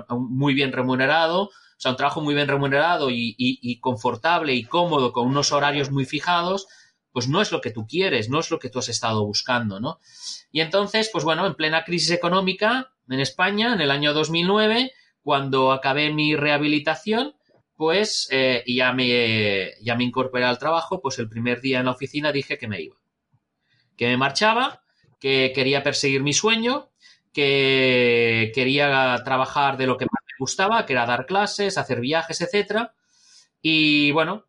muy bien remunerado, o sea, un trabajo muy bien remunerado y- y confortable y cómodo, con unos horarios muy fijados, pues no es lo que tú quieres, no es lo que tú has estado buscando, ¿no? Y entonces, pues bueno, en plena crisis económica en España, en el año 2009, cuando acabé mi rehabilitación, pues, eh, ya me, ya me incorporé al trabajo, pues el primer día en la oficina dije que me iba, que me marchaba, que quería perseguir mi sueño, que quería trabajar de lo que más me gustaba, que era dar clases, hacer viajes, etcétera. Y bueno,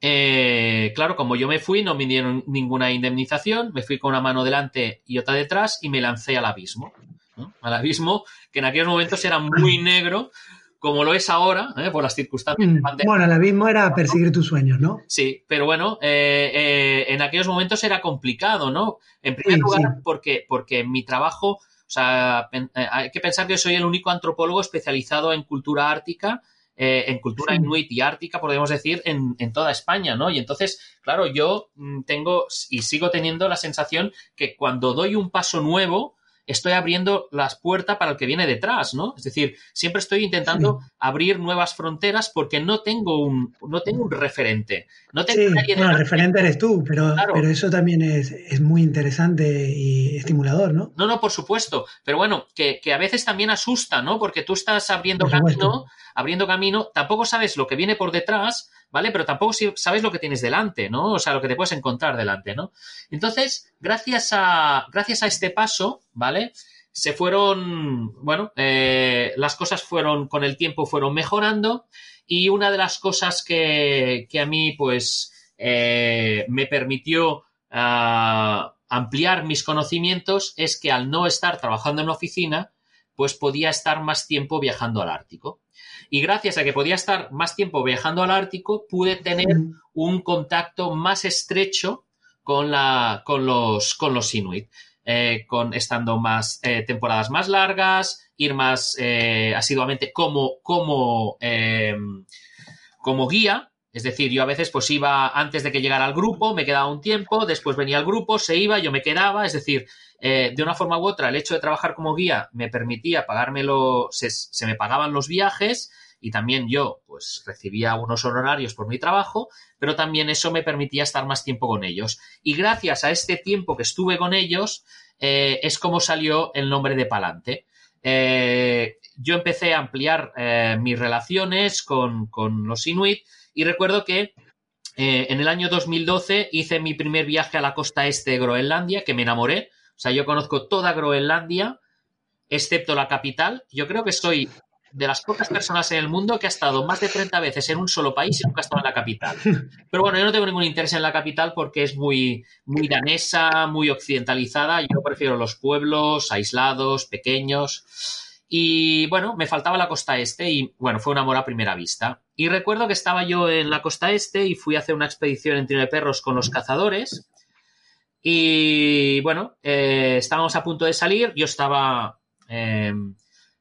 eh, claro, como yo me fui, no me dieron ninguna indemnización, me fui con una mano delante y otra detrás y me lancé al abismo. ¿no? Al abismo, que en aquellos momentos era muy negro, como lo es ahora, ¿eh? por las circunstancias Mm. Bueno, el abismo era perseguir tus sueños, ¿no? Sí, pero bueno, eh, eh, en aquellos momentos era complicado, ¿no? En primer Sí, lugar, sí. porque, porque mi trabajo, o sea, hay que pensar que soy el único antropólogo especializado en cultura ártica, eh, en cultura Sí. inuit y ártica, podríamos decir, en, en toda España, ¿no? Y entonces, claro, yo mm, tengo y sigo teniendo la sensación que cuando doy un paso nuevo, estoy abriendo las puertas para el que viene detrás, ¿no? Es decir, siempre estoy intentando abrir nuevas fronteras porque no tengo un, no tengo un referente. No tengo Sí, bueno, el referente eres tú, pero, Claro. pero eso también es, es muy interesante y estimulador, ¿no? No, no, por supuesto. Pero bueno, que, que a veces también asusta, ¿no? Porque tú estás abriendo camino, abriendo camino, tampoco sabes lo que viene por detrás, ¿vale? Pero tampoco sabes lo que tienes delante, ¿no? O sea, lo que te puedes encontrar delante, ¿no? Entonces, gracias a, gracias a este paso, ¿vale? Se fueron, bueno, eh, las cosas fueron, con el tiempo fueron mejorando y una de las cosas que, que a mí, pues, eh, me permitió ah, ampliar mis conocimientos es que al no estar trabajando en oficina, pues podía estar más tiempo viajando al Ártico. Y gracias a que podía estar más tiempo viajando al Ártico, pude tener un contacto más estrecho con, la, con, los, con los Inuit, eh, con estando más eh, temporadas más largas, ir más eh, asiduamente como, como, eh, como guía. Es decir, yo a veces pues iba antes de que llegara al grupo, me quedaba un tiempo, después venía el grupo, se iba, yo me quedaba. Es decir, eh, de una forma u otra, el hecho de trabajar como guía me permitía pagármelo, se, se me pagaban los viajes y también yo pues recibía unos honorarios por mi trabajo, pero también eso me permitía estar más tiempo con ellos. Y gracias a este tiempo que estuve con ellos, eh, es como salió el nombre de Palante. Eh, yo empecé a ampliar mis relaciones con los Inuit y recuerdo que eh, en el año 2012 hice mi primer viaje a la costa este de Groenlandia, que me enamoré. O sea, yo conozco toda Groenlandia, excepto la capital. Yo creo que soy de las pocas personas en el mundo que ha estado más de 30 veces en un solo país y nunca ha estado en la capital. Pero bueno, yo no tengo ningún interés en la capital porque es muy, muy danesa, muy occidentalizada. Yo prefiero los pueblos aislados, pequeños. Y bueno, me faltaba la costa este y bueno, fue un amor a primera vista. Y recuerdo que estaba yo en la costa este y fui a hacer una expedición en tiro de perros con los cazadores. Y bueno, eh, estábamos a punto de salir. Yo estaba, eh,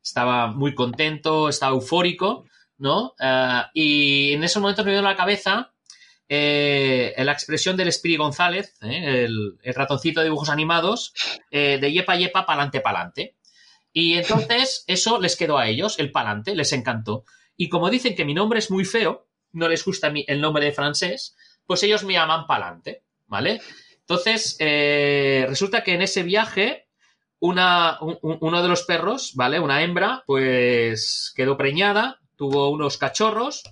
estaba muy contento, estaba eufórico, ¿no? Eh, y en esos momentos me dio en la cabeza eh, la expresión del Espiri González, el, el ratoncito de dibujos animados, de yepa yepa, pa'lante, pa'lante. Y entonces eso les quedó a ellos, el palante, les encantó. Y como dicen que mi nombre es muy feo, no les gusta el nombre de francés, pues ellos me llaman palante, ¿vale? Entonces, eh, resulta que en ese viaje, una, un- un- uno de los perros, ¿vale? Una hembra, pues quedó preñada, tuvo unos cachorros,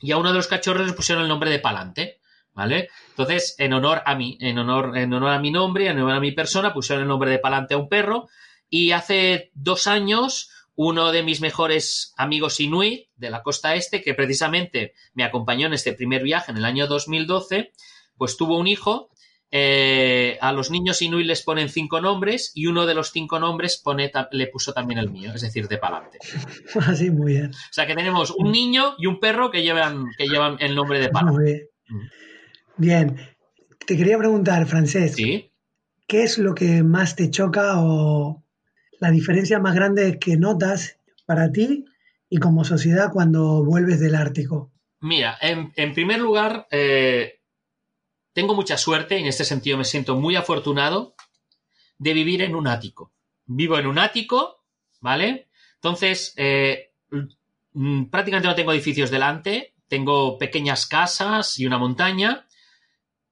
y a uno de los cachorros le pusieron el nombre de Palante, ¿vale? Entonces, en honor a mí, en honor, en honor a mi nombre, en honor a mi persona, pusieron el nombre de Palante a un perro, y hace dos años, uno de mis mejores amigos inuit de la costa este, que precisamente me acompañó en este primer viaje en el año 2012, pues tuvo un hijo. eh, a los niños inuit les ponen cinco nombres y uno de los cinco nombres pone, le puso también el mío, es decir, de palante. Así, muy bien. O sea que tenemos un niño y un perro que llevan, que llevan el nombre de palante. Muy bien. Mm. Bien. Te quería preguntar, Francés, Sí. ¿qué es lo que más te choca o la diferencia más grande que notas para ti y como sociedad cuando vuelves del Ártico? Mira, en, primer lugar, eh, tengo mucha suerte, en este sentido me siento muy afortunado de vivir en un ático. Vivo en un ático, ¿vale? Entonces, eh, mm, prácticamente no tengo edificios delante, tengo pequeñas casas y una montaña,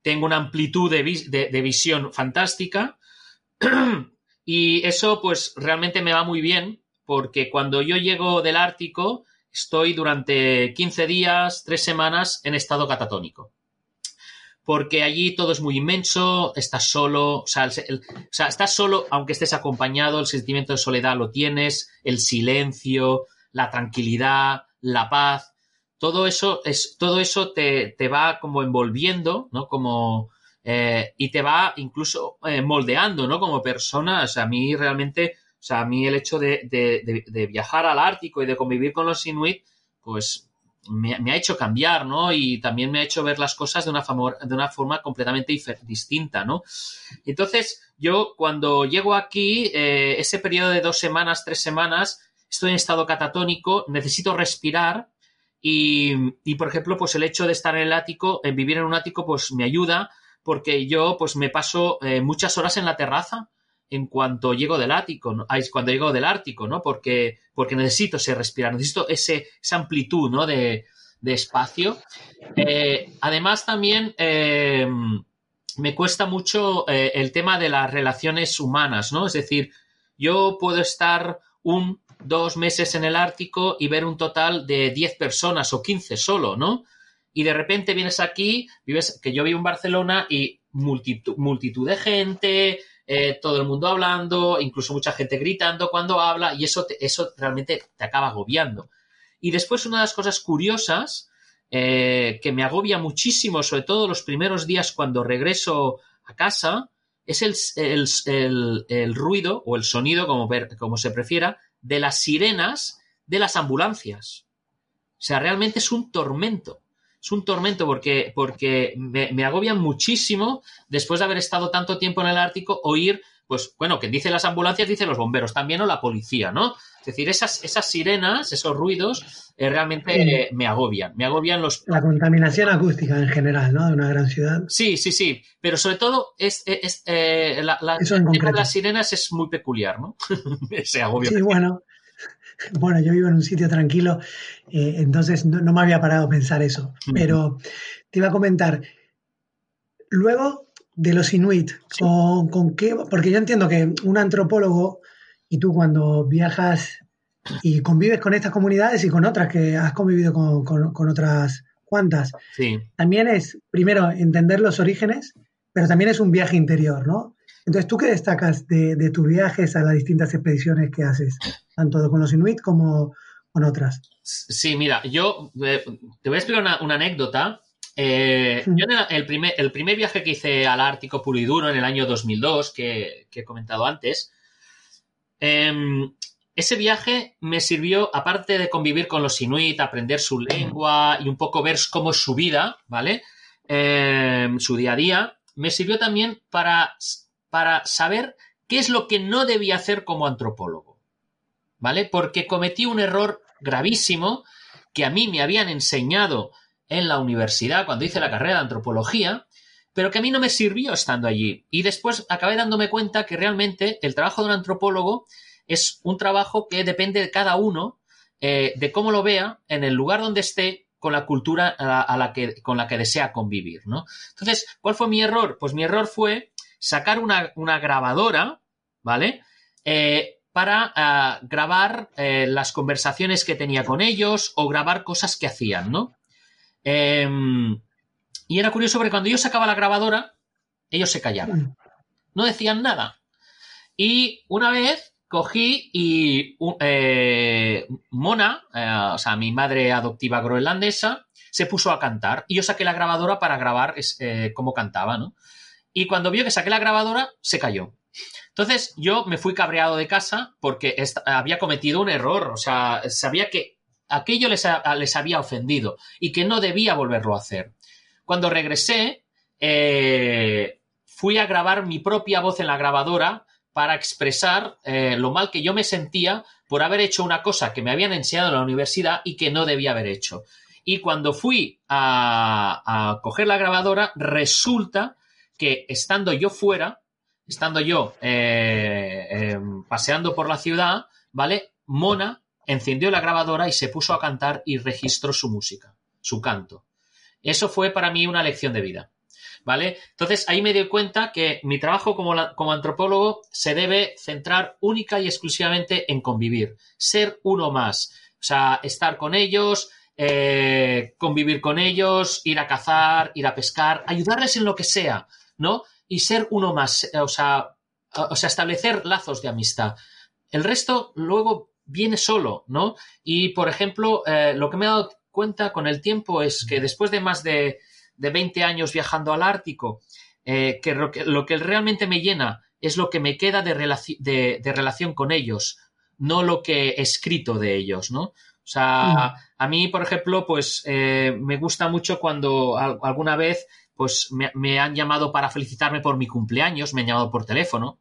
tengo una amplitud de visión fantástica y eso pues realmente me va muy bien porque cuando yo llego del Ártico estoy durante 15 días, 3 semanas en estado catatónico. Porque allí todo es muy inmenso, estás solo, o sea, el- o sea, estás solo aunque estés acompañado, el sentimiento de soledad lo tienes, el silencio, la tranquilidad, la paz, todo eso es, todo eso te, te va como envolviendo, ¿no? Como, eh, y te va incluso eh, moldeando, ¿no? Como persona. O sea, a mí realmente, o sea, a mí el hecho de, de- viajar al Ártico y de convivir con los Inuit, pues me, ha hecho cambiar, ¿no? Y también me ha hecho ver las cosas de una, famo- de una forma completamente distinta, ¿no? Entonces, yo cuando llego aquí, eh, ese periodo de dos semanas, tres semanas, estoy en estado catatónico, necesito respirar y, y, por ejemplo, pues el hecho de estar en el ático, en vivir en un ático, pues me ayuda porque yo pues me paso eh, muchas horas en la terraza en cuanto llego del ático, cuando llego del Ártico, ¿no? Porque, porque necesito ese respirar, necesito ese, esa amplitud, ¿no? De, de espacio. Eh, además, también eh, me cuesta mucho el tema de las relaciones humanas, ¿no? Es decir, yo puedo estar un, dos meses en el Ártico y ver un total de 10 personas o 15 solo, ¿no? Y de repente vienes aquí, vives, que yo vivo en Barcelona y multitud, de gente, eh, todo el mundo hablando, incluso mucha gente gritando cuando habla, y eso, te- eso realmente te acaba agobiando. Y después una de las cosas curiosas eh, que me agobia muchísimo, sobre todo los primeros días cuando regreso a casa, es el, el- el- ruido o el sonido, como, como se prefiera, de las sirenas de las ambulancias. O sea, realmente es un tormento. Es un tormento porque, porque me, me agobian muchísimo después de haber estado tanto tiempo en el Ártico oír, pues bueno, que dice las ambulancias, dice los bomberos también o la policía, ¿no? Es decir, esas, esas sirenas, esos ruidos, eh, realmente eh, me agobian. Me agobian los, La contaminación acústica en general, ¿no? De una gran ciudad. Sí, sí, sí, pero sobre todo es, es, eh, la, la- Eso en el tema concreto. de las sirenas es muy peculiar, ¿no? Ese agobio. Sí, bueno. Bueno, yo vivo en un sitio tranquilo, eh, entonces no, no me había parado a pensar eso. Pero te iba a comentar, luego de los Inuit, con, con qué, porque yo entiendo que un antropólogo y tú cuando viajas y convives con estas comunidades y con otras que has convivido con, con- con otras cuantas, Sí, también es, primero, entender los orígenes, pero también es un viaje interior, ¿no? Entonces, ¿tú qué destacas de, de tus viajes a las distintas expediciones que haces, tanto con los Inuit como con otras? sí, mira, yo eh, te voy a explicar una, una anécdota. Eh, yo en el, el primer, el primer viaje que hice al Ártico puro y duro en el año 2002, que, que he comentado antes, em, ese viaje me sirvió, aparte de convivir con los inuit, aprender su lengua y un poco ver cómo es su vida, ¿vale? Em, su día a día, me sirvió también para, para saber qué es lo que no debía hacer como antropólogo, ¿vale? Porque cometí un error gravísimo que a mí me habían enseñado en la universidad cuando hice la carrera de antropología, pero que a mí no me sirvió estando allí. Y después acabé dándome cuenta que realmente el trabajo de un antropólogo es un trabajo que depende de cada uno, eh, de cómo lo vea, en el lugar donde esté, con la cultura a la, a la que, con la que desea convivir, ¿no? Entonces, ¿cuál fue mi error? Pues mi error fue sacar una, una grabadora, ¿vale? Eh, para ah, grabar eh, las conversaciones que tenía con ellos o grabar cosas que hacían, ¿no? Em, y era curioso porque cuando yo sacaba la grabadora, ellos se callaban. No decían nada. Y una vez cogí y eh, Mona, o sea, mi madre adoptiva groenlandesa, se puso a cantar. Y yo saqué la grabadora para grabar cómo cantaba, ¿no? Y cuando vio que saqué la grabadora, se cayó. Entonces yo me fui cabreado de casa porque había cometido un error. O sea, sabía que aquello les había ofendido y que no debía volverlo a hacer. Cuando regresé, eh, fui a grabar mi propia voz en la grabadora para expresar eh, lo mal que yo me sentía por haber hecho una cosa que me habían enseñado en la universidad y que no debía haber hecho. Y cuando fui a, a coger la grabadora, resulta que estando yo fuera, estando yo eh, eh, paseando por la ciudad, ¿vale? Mona encendió la grabadora y se puso a cantar y registró su música, su canto. Eso fue para mí una lección de vida. ¿Vale? Entonces ahí me di cuenta que mi trabajo como, como antropólogo se debe centrar única y exclusivamente en convivir, ser uno más, o sea, estar con ellos, eh, convivir con ellos, ir a cazar, ir a pescar, ayudarles en lo que sea, ¿no? Y ser uno más, eh, o sea, o sea, establecer lazos de amistad. El resto luego viene solo, ¿no? Y, por ejemplo, eh, lo que me he dado cuenta con el tiempo es que después de más de, de 20 años viajando al Ártico, eh, que, lo que lo que realmente me llena es lo que me queda de, relaci- de- de relación con ellos, no lo que he escrito de ellos, ¿no? O sea, a mí, por ejemplo, pues eh, me gusta mucho cuando al- alguna vez pues me, me han llamado para felicitarme por mi cumpleaños, me han llamado por teléfono,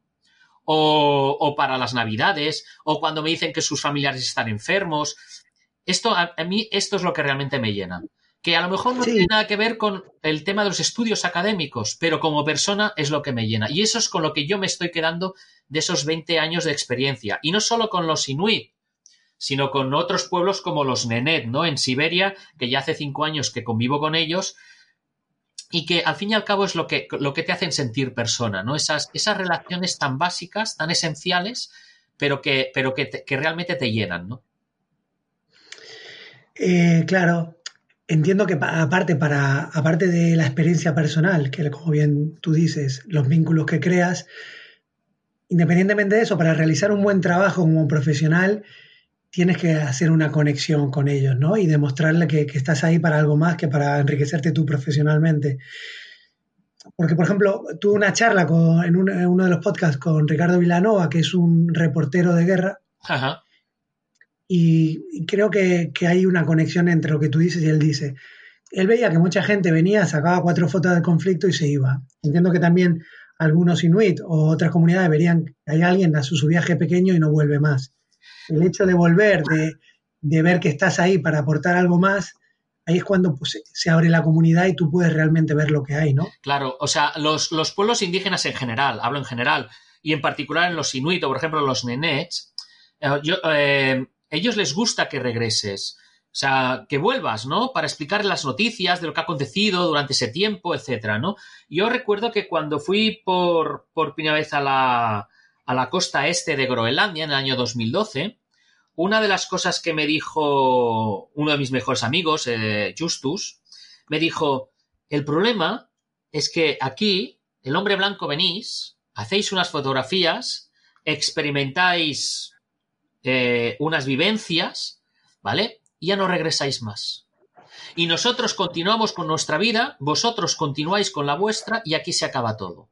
o, o para las navidades, o cuando me dicen que sus familiares están enfermos. Esto, a, a mí, esto es lo que realmente me llena. Que a lo mejor no Sí. tiene nada que ver con el tema de los estudios académicos, pero como persona es lo que me llena. Y eso es con lo que yo me estoy quedando de esos 20 años de experiencia. Y no solo con los inuit, sino con otros pueblos como los Nenet, ¿no? En Siberia, que ya hace cinco años que convivo con ellos, y que al fin y al cabo es lo que, lo que te hacen sentir persona, ¿no? Esas, esas relaciones tan básicas, tan esenciales, pero que, pero que, que realmente te llenan, ¿no? Eh, claro, entiendo que pa- aparte, para, aparte de la experiencia personal, que como bien tú dices, los vínculos que creas, independientemente de eso, para realizar un buen trabajo como profesional, tienes que hacer una conexión con ellos, ¿no? Y demostrarle que, que estás ahí para algo más que para enriquecerte tú profesionalmente. Porque, por ejemplo, tuve una charla con- en, un- en uno de los podcasts con Ricardo Vilanova, que es un reportero de guerra, Ajá. y, creo que, que hay una conexión entre lo que tú dices y él dice. Él veía que mucha gente venía, sacaba cuatro fotos del conflicto y se iba. Entiendo que también algunos inuit o otras comunidades verían que hay alguien hace su viaje pequeño y no vuelve más. El hecho de volver, de, de ver que estás ahí para aportar algo más, ahí es cuando pues, se- abre la comunidad y tú puedes realmente ver lo que hay, ¿no? Claro, o sea, los, los pueblos indígenas en general, hablo en general, y en particular en los inuit o, por ejemplo, los nenets, eh, eh, ellos les gusta que regreses. O sea, que vuelvas, ¿no? Para explicar las noticias de lo que ha acontecido durante ese tiempo, etcétera, ¿no? Yo recuerdo que cuando fui por, por primera vez a la, a la costa este de Groenlandia en el año 2012, una de las cosas que me dijo uno de mis mejores amigos, eh, Justus, me dijo, el problema es que aquí, el hombre blanco venís, hacéis unas fotografías, experimentáis eh, unas vivencias, ¿vale? Y ya no regresáis más. Y nosotros continuamos con nuestra vida, vosotros continuáis con la vuestra y aquí se acaba todo.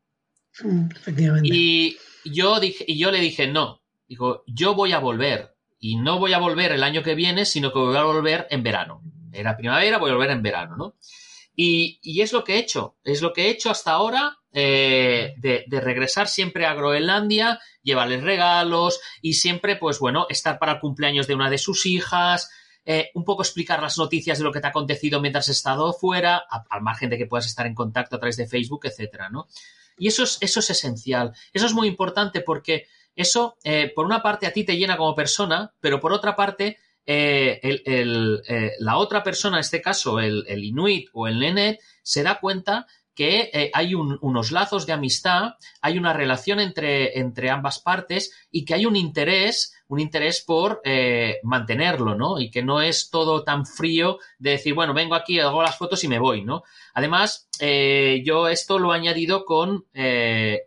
Mm, Efectivamente. Y yo, dije, y yo le dije, no, digo, yo voy a volver. Y no voy a volver el año que viene, sino que voy a volver en verano. Era primavera, voy a volver en verano, ¿no? Y, y es lo que he hecho, es lo que he hecho hasta ahora, eh, de, de regresar siempre a Groenlandia, llevarles regalos y siempre, pues bueno, estar para el cumpleaños de una de sus hijas, eh, un poco explicar las noticias de lo que te ha acontecido mientras has estado fuera, al margen de que puedas estar en contacto a través de Facebook, etcétera, ¿no? Y eso es, eso es esencial. Eso es muy importante porque eso, eh, por una parte, a ti te llena como persona, pero por otra parte, eh, el- el, eh, la otra persona, en este caso el, el Inuit o el Nenet, se da cuenta que eh, hay un- unos lazos de amistad, hay una relación entre, entre ambas partes y que hay un interés, un interés por eh, mantenerlo, ¿no? Y que no es todo tan frío de decir, bueno, vengo aquí, hago las fotos y me voy, ¿no? Además, eh, yo esto lo he añadido con,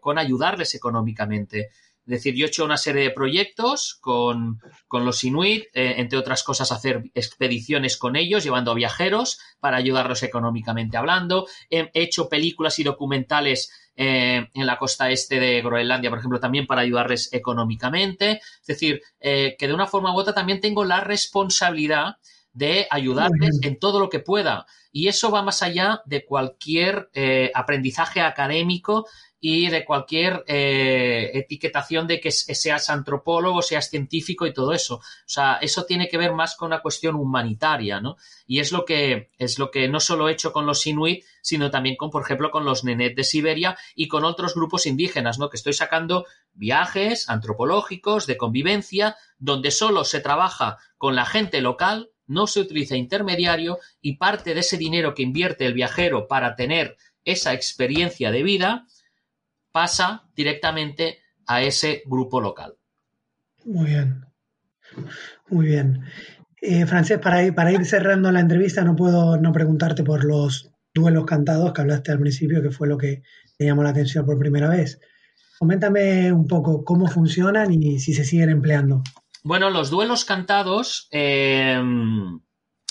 con ayudarles económicamente. Es decir, yo he hecho una serie de proyectos con, con los Inuit, eh, entre otras cosas, hacer expediciones con ellos, llevando a viajeros para ayudarlos económicamente hablando. He he hecho películas y documentales eh, en la costa este de Groenlandia, por ejemplo, también para ayudarles económicamente. Es decir, eh, que de una forma u otra también tengo la responsabilidad de ayudarles en todo lo que pueda. Y eso va más allá de cualquier aprendizaje académico y de cualquier eh, etiquetación de que seas antropólogo, seas científico y todo eso. O sea, eso tiene que ver más con una cuestión humanitaria, ¿no? Y es lo que, es lo que no solo he hecho con los inuit, sino también con, por ejemplo, con los nenet de Siberia y con otros grupos indígenas, ¿no? Que estoy sacando viajes antropológicos, de convivencia, donde solo se trabaja con la gente local, no se utiliza intermediario y parte de ese dinero que invierte el viajero para tener esa experiencia de vida pasa directamente a ese grupo local. Muy bien. Muy bien. Eh, Francés, para ir, para ir cerrando la entrevista, no puedo no preguntarte por los duelos cantados que hablaste al principio, que fue lo que te llamó la atención por primera vez. Coméntame un poco cómo funcionan y si se siguen empleando. Bueno, los duelos cantados, eh,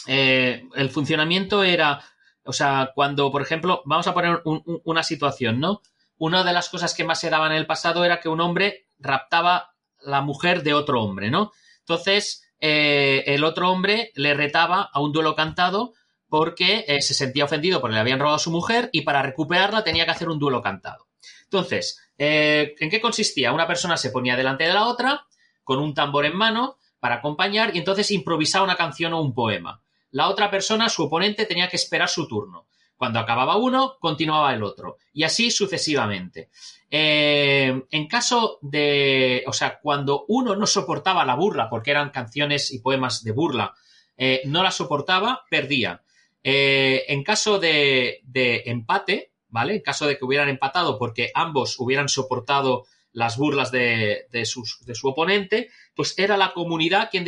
eh, el funcionamiento era, o sea, cuando, por ejemplo, vamos a poner un- un- una situación, ¿no? Una de las cosas que más se daba en el pasado era que un hombre raptaba la mujer de otro hombre, ¿no? Entonces, eh, el otro hombre le retaba a un duelo cantado porque eh, se sentía ofendido porque le habían robado a su mujer y para recuperarla tenía que hacer un duelo cantado. Entonces, eh, ¿en qué consistía? Una persona se ponía delante de la otra con un tambor en mano para acompañar y entonces improvisaba una canción o un poema. La otra persona, su oponente, tenía que esperar su turno. Cuando acababa uno, continuaba el otro. Y así sucesivamente. Eh, en caso de. O sea, cuando uno no soportaba la burla, porque eran canciones y poemas de burla, eh, no la soportaba, perdía. Eh, en caso de, de empate, ¿vale? En caso de que hubieran empatado porque ambos hubieran soportado las burlas de, de sus- de su oponente, pues era la comunidad quien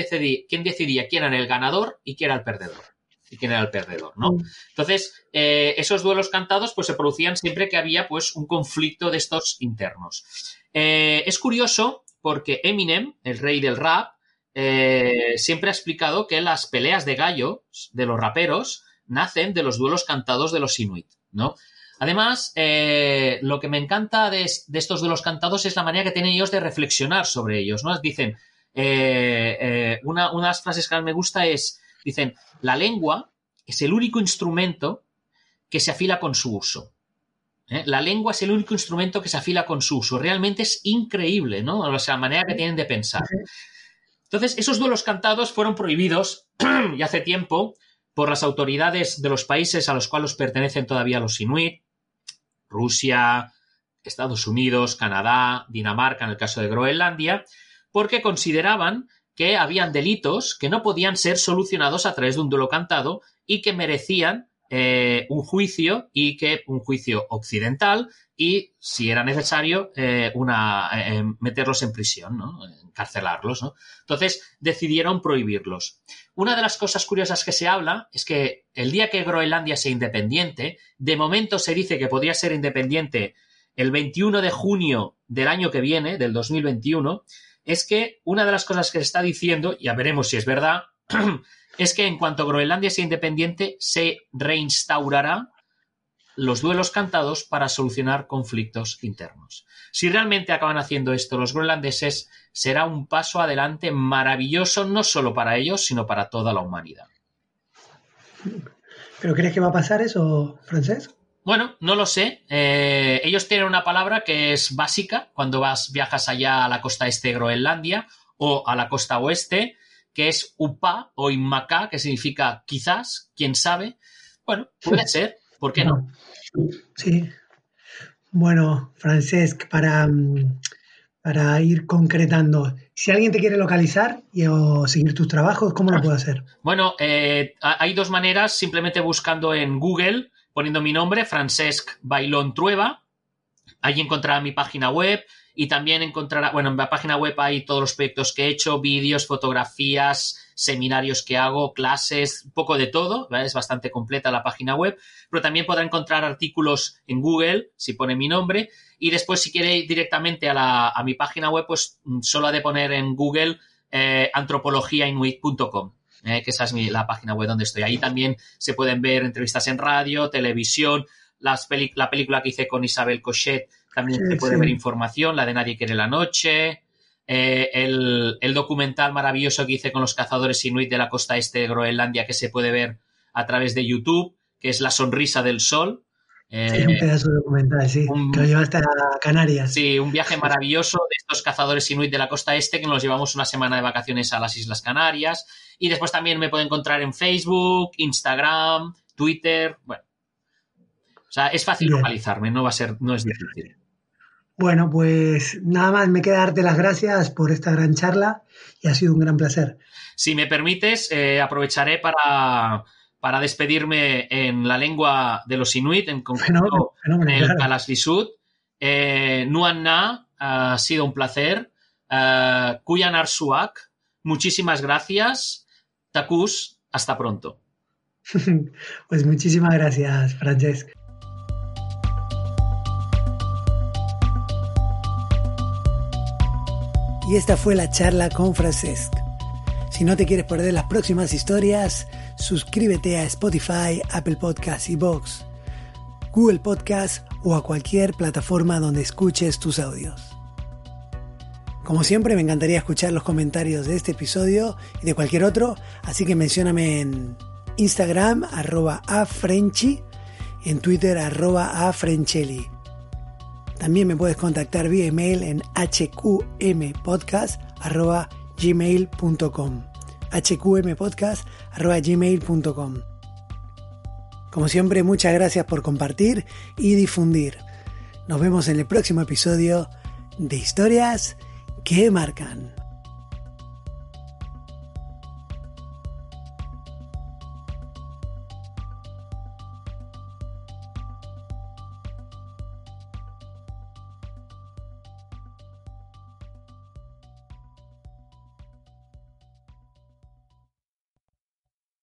quien decidía quién era el ganador y quién era el perdedor. Y quién era el perdedor, ¿no? Mm. Entonces, eh, esos duelos cantados pues se producían siempre que había pues un conflicto de estos internos. Eh, es curioso porque Eminem, el rey del rap, eh, siempre ha explicado que las peleas de gallo de los raperos nacen de los duelos cantados de los inuit, ¿no? Además, eh, lo que me encanta de, de estos duelos cantados es la manera que tienen ellos de reflexionar sobre ellos, ¿no? Dicen, eh, eh, una, unas frases que me gusta es, dicen, la lengua es el único instrumento que se afila con su uso. ¿eh? La lengua es el único instrumento que se afila con su uso. Realmente es increíble, ¿no? O sea, la manera que tienen de pensar. Entonces, esos duelos cantados fueron prohibidos ya hace tiempo por las autoridades de los países a los cuales pertenecen todavía los inuit, Rusia, Estados Unidos, Canadá, Dinamarca, en el caso de Groenlandia, porque consideraban que habían delitos que no podían ser solucionados a través de un duelo cantado y que merecían eh, un juicio y que un juicio occidental y, si era necesario, eh, una, eh, meterlos en prisión, ¿no? encarcelarlos. ¿no? Entonces decidieron prohibirlos. Una de las cosas curiosas que se habla es que el día que Groenlandia sea independiente, de momento se dice que podría ser independiente el 21 de junio del año que viene, del 2021, es que una de las cosas que se está diciendo, ya veremos si es verdad, es que en cuanto Groenlandia sea independiente, se reinstaurará los duelos cantados para solucionar conflictos internos. Si realmente acaban haciendo esto los groenlandeses, será un paso adelante maravilloso no solo para ellos, sino para toda la humanidad. ¿Pero crees que va a pasar eso, Francés? Bueno, no lo sé. Eh, ellos tienen una palabra que es básica cuando vas, viajas allá a la costa este de Groenlandia o a la costa oeste, que es upa o inmaca, que significa quizás, quién sabe. Bueno, puede ser, ¿por qué no? Sí. Bueno, Francesc, para, mm, para ir concretando, si alguien te quiere localizar y, o seguir tus trabajos, ¿cómo lo puede hacer? Bueno, eh, ha- hay dos maneras, simplemente buscando en Google, poniendo mi nombre, Francesc Bailón Trueba, ahí encontrará mi página web y también encontrará, bueno, en la página web hay todos los proyectos que he hecho, vídeos, fotografías, seminarios que hago, clases, un poco de todo, es bastante completa la página web, pero también podrá encontrar artículos en Google, si pone mi nombre, y después si quiere ir directamente a, la, a mi página web, pues mm, solo ha de poner en Google eh, antropologiainuit.com. eh, que esa es mi- la página web donde estoy. Ahí también se pueden ver entrevistas en radio, televisión, las peli- la película que hice con Isabel Cochet, también Sí, se puede sí. ver información, la de Nadie quiere la noche, eh, el, el documental maravilloso que hice con los cazadores inuit de la costa este de Groenlandia que se puede ver a través de YouTube, que es La sonrisa del sol, Eh, un pedazo de documental, sí. un- Que lo llevaste a Canarias. Sí, un viaje maravilloso de estos cazadores inuit de la costa este que nos llevamos una semana de vacaciones a las Islas Canarias. Y después también me puede encontrar en Facebook, Instagram, Twitter. Bueno. O sea, es fácil Bien. localizarme, no va a ser, no es difícil. Bueno, pues nada más me queda darte las gracias por esta gran charla y ha sido un gran placer. Si me permites, eh, aprovecharé para, para despedirme en la lengua de los inuit, en concreto en el. Kalaslisut. Eh, Nuan Na, ha sido un placer. Eh, Kuyan Arsuak, muchísimas gracias. Takus, hasta pronto. Pues muchísimas gracias, Francesc. Y esta fue la charla con Francesc. Si no te quieres perder las próximas historias, suscríbete a Spotify, Apple Podcasts y Vox, Google Podcasts o a cualquier plataforma donde escuches tus audios. Como siempre, me encantaría escuchar los comentarios de este episodio y de cualquier otro, así que mencióname en Instagram, arroba afrenchi, en Twitter, arroba afrenchelli. También me puedes contactar vía email en hqmpodcast, arroba gmail.com. hqmpodcast, arroba gmail.com. Como siempre, muchas gracias por compartir y difundir. Nos vemos en el próximo episodio de Historias que marcan.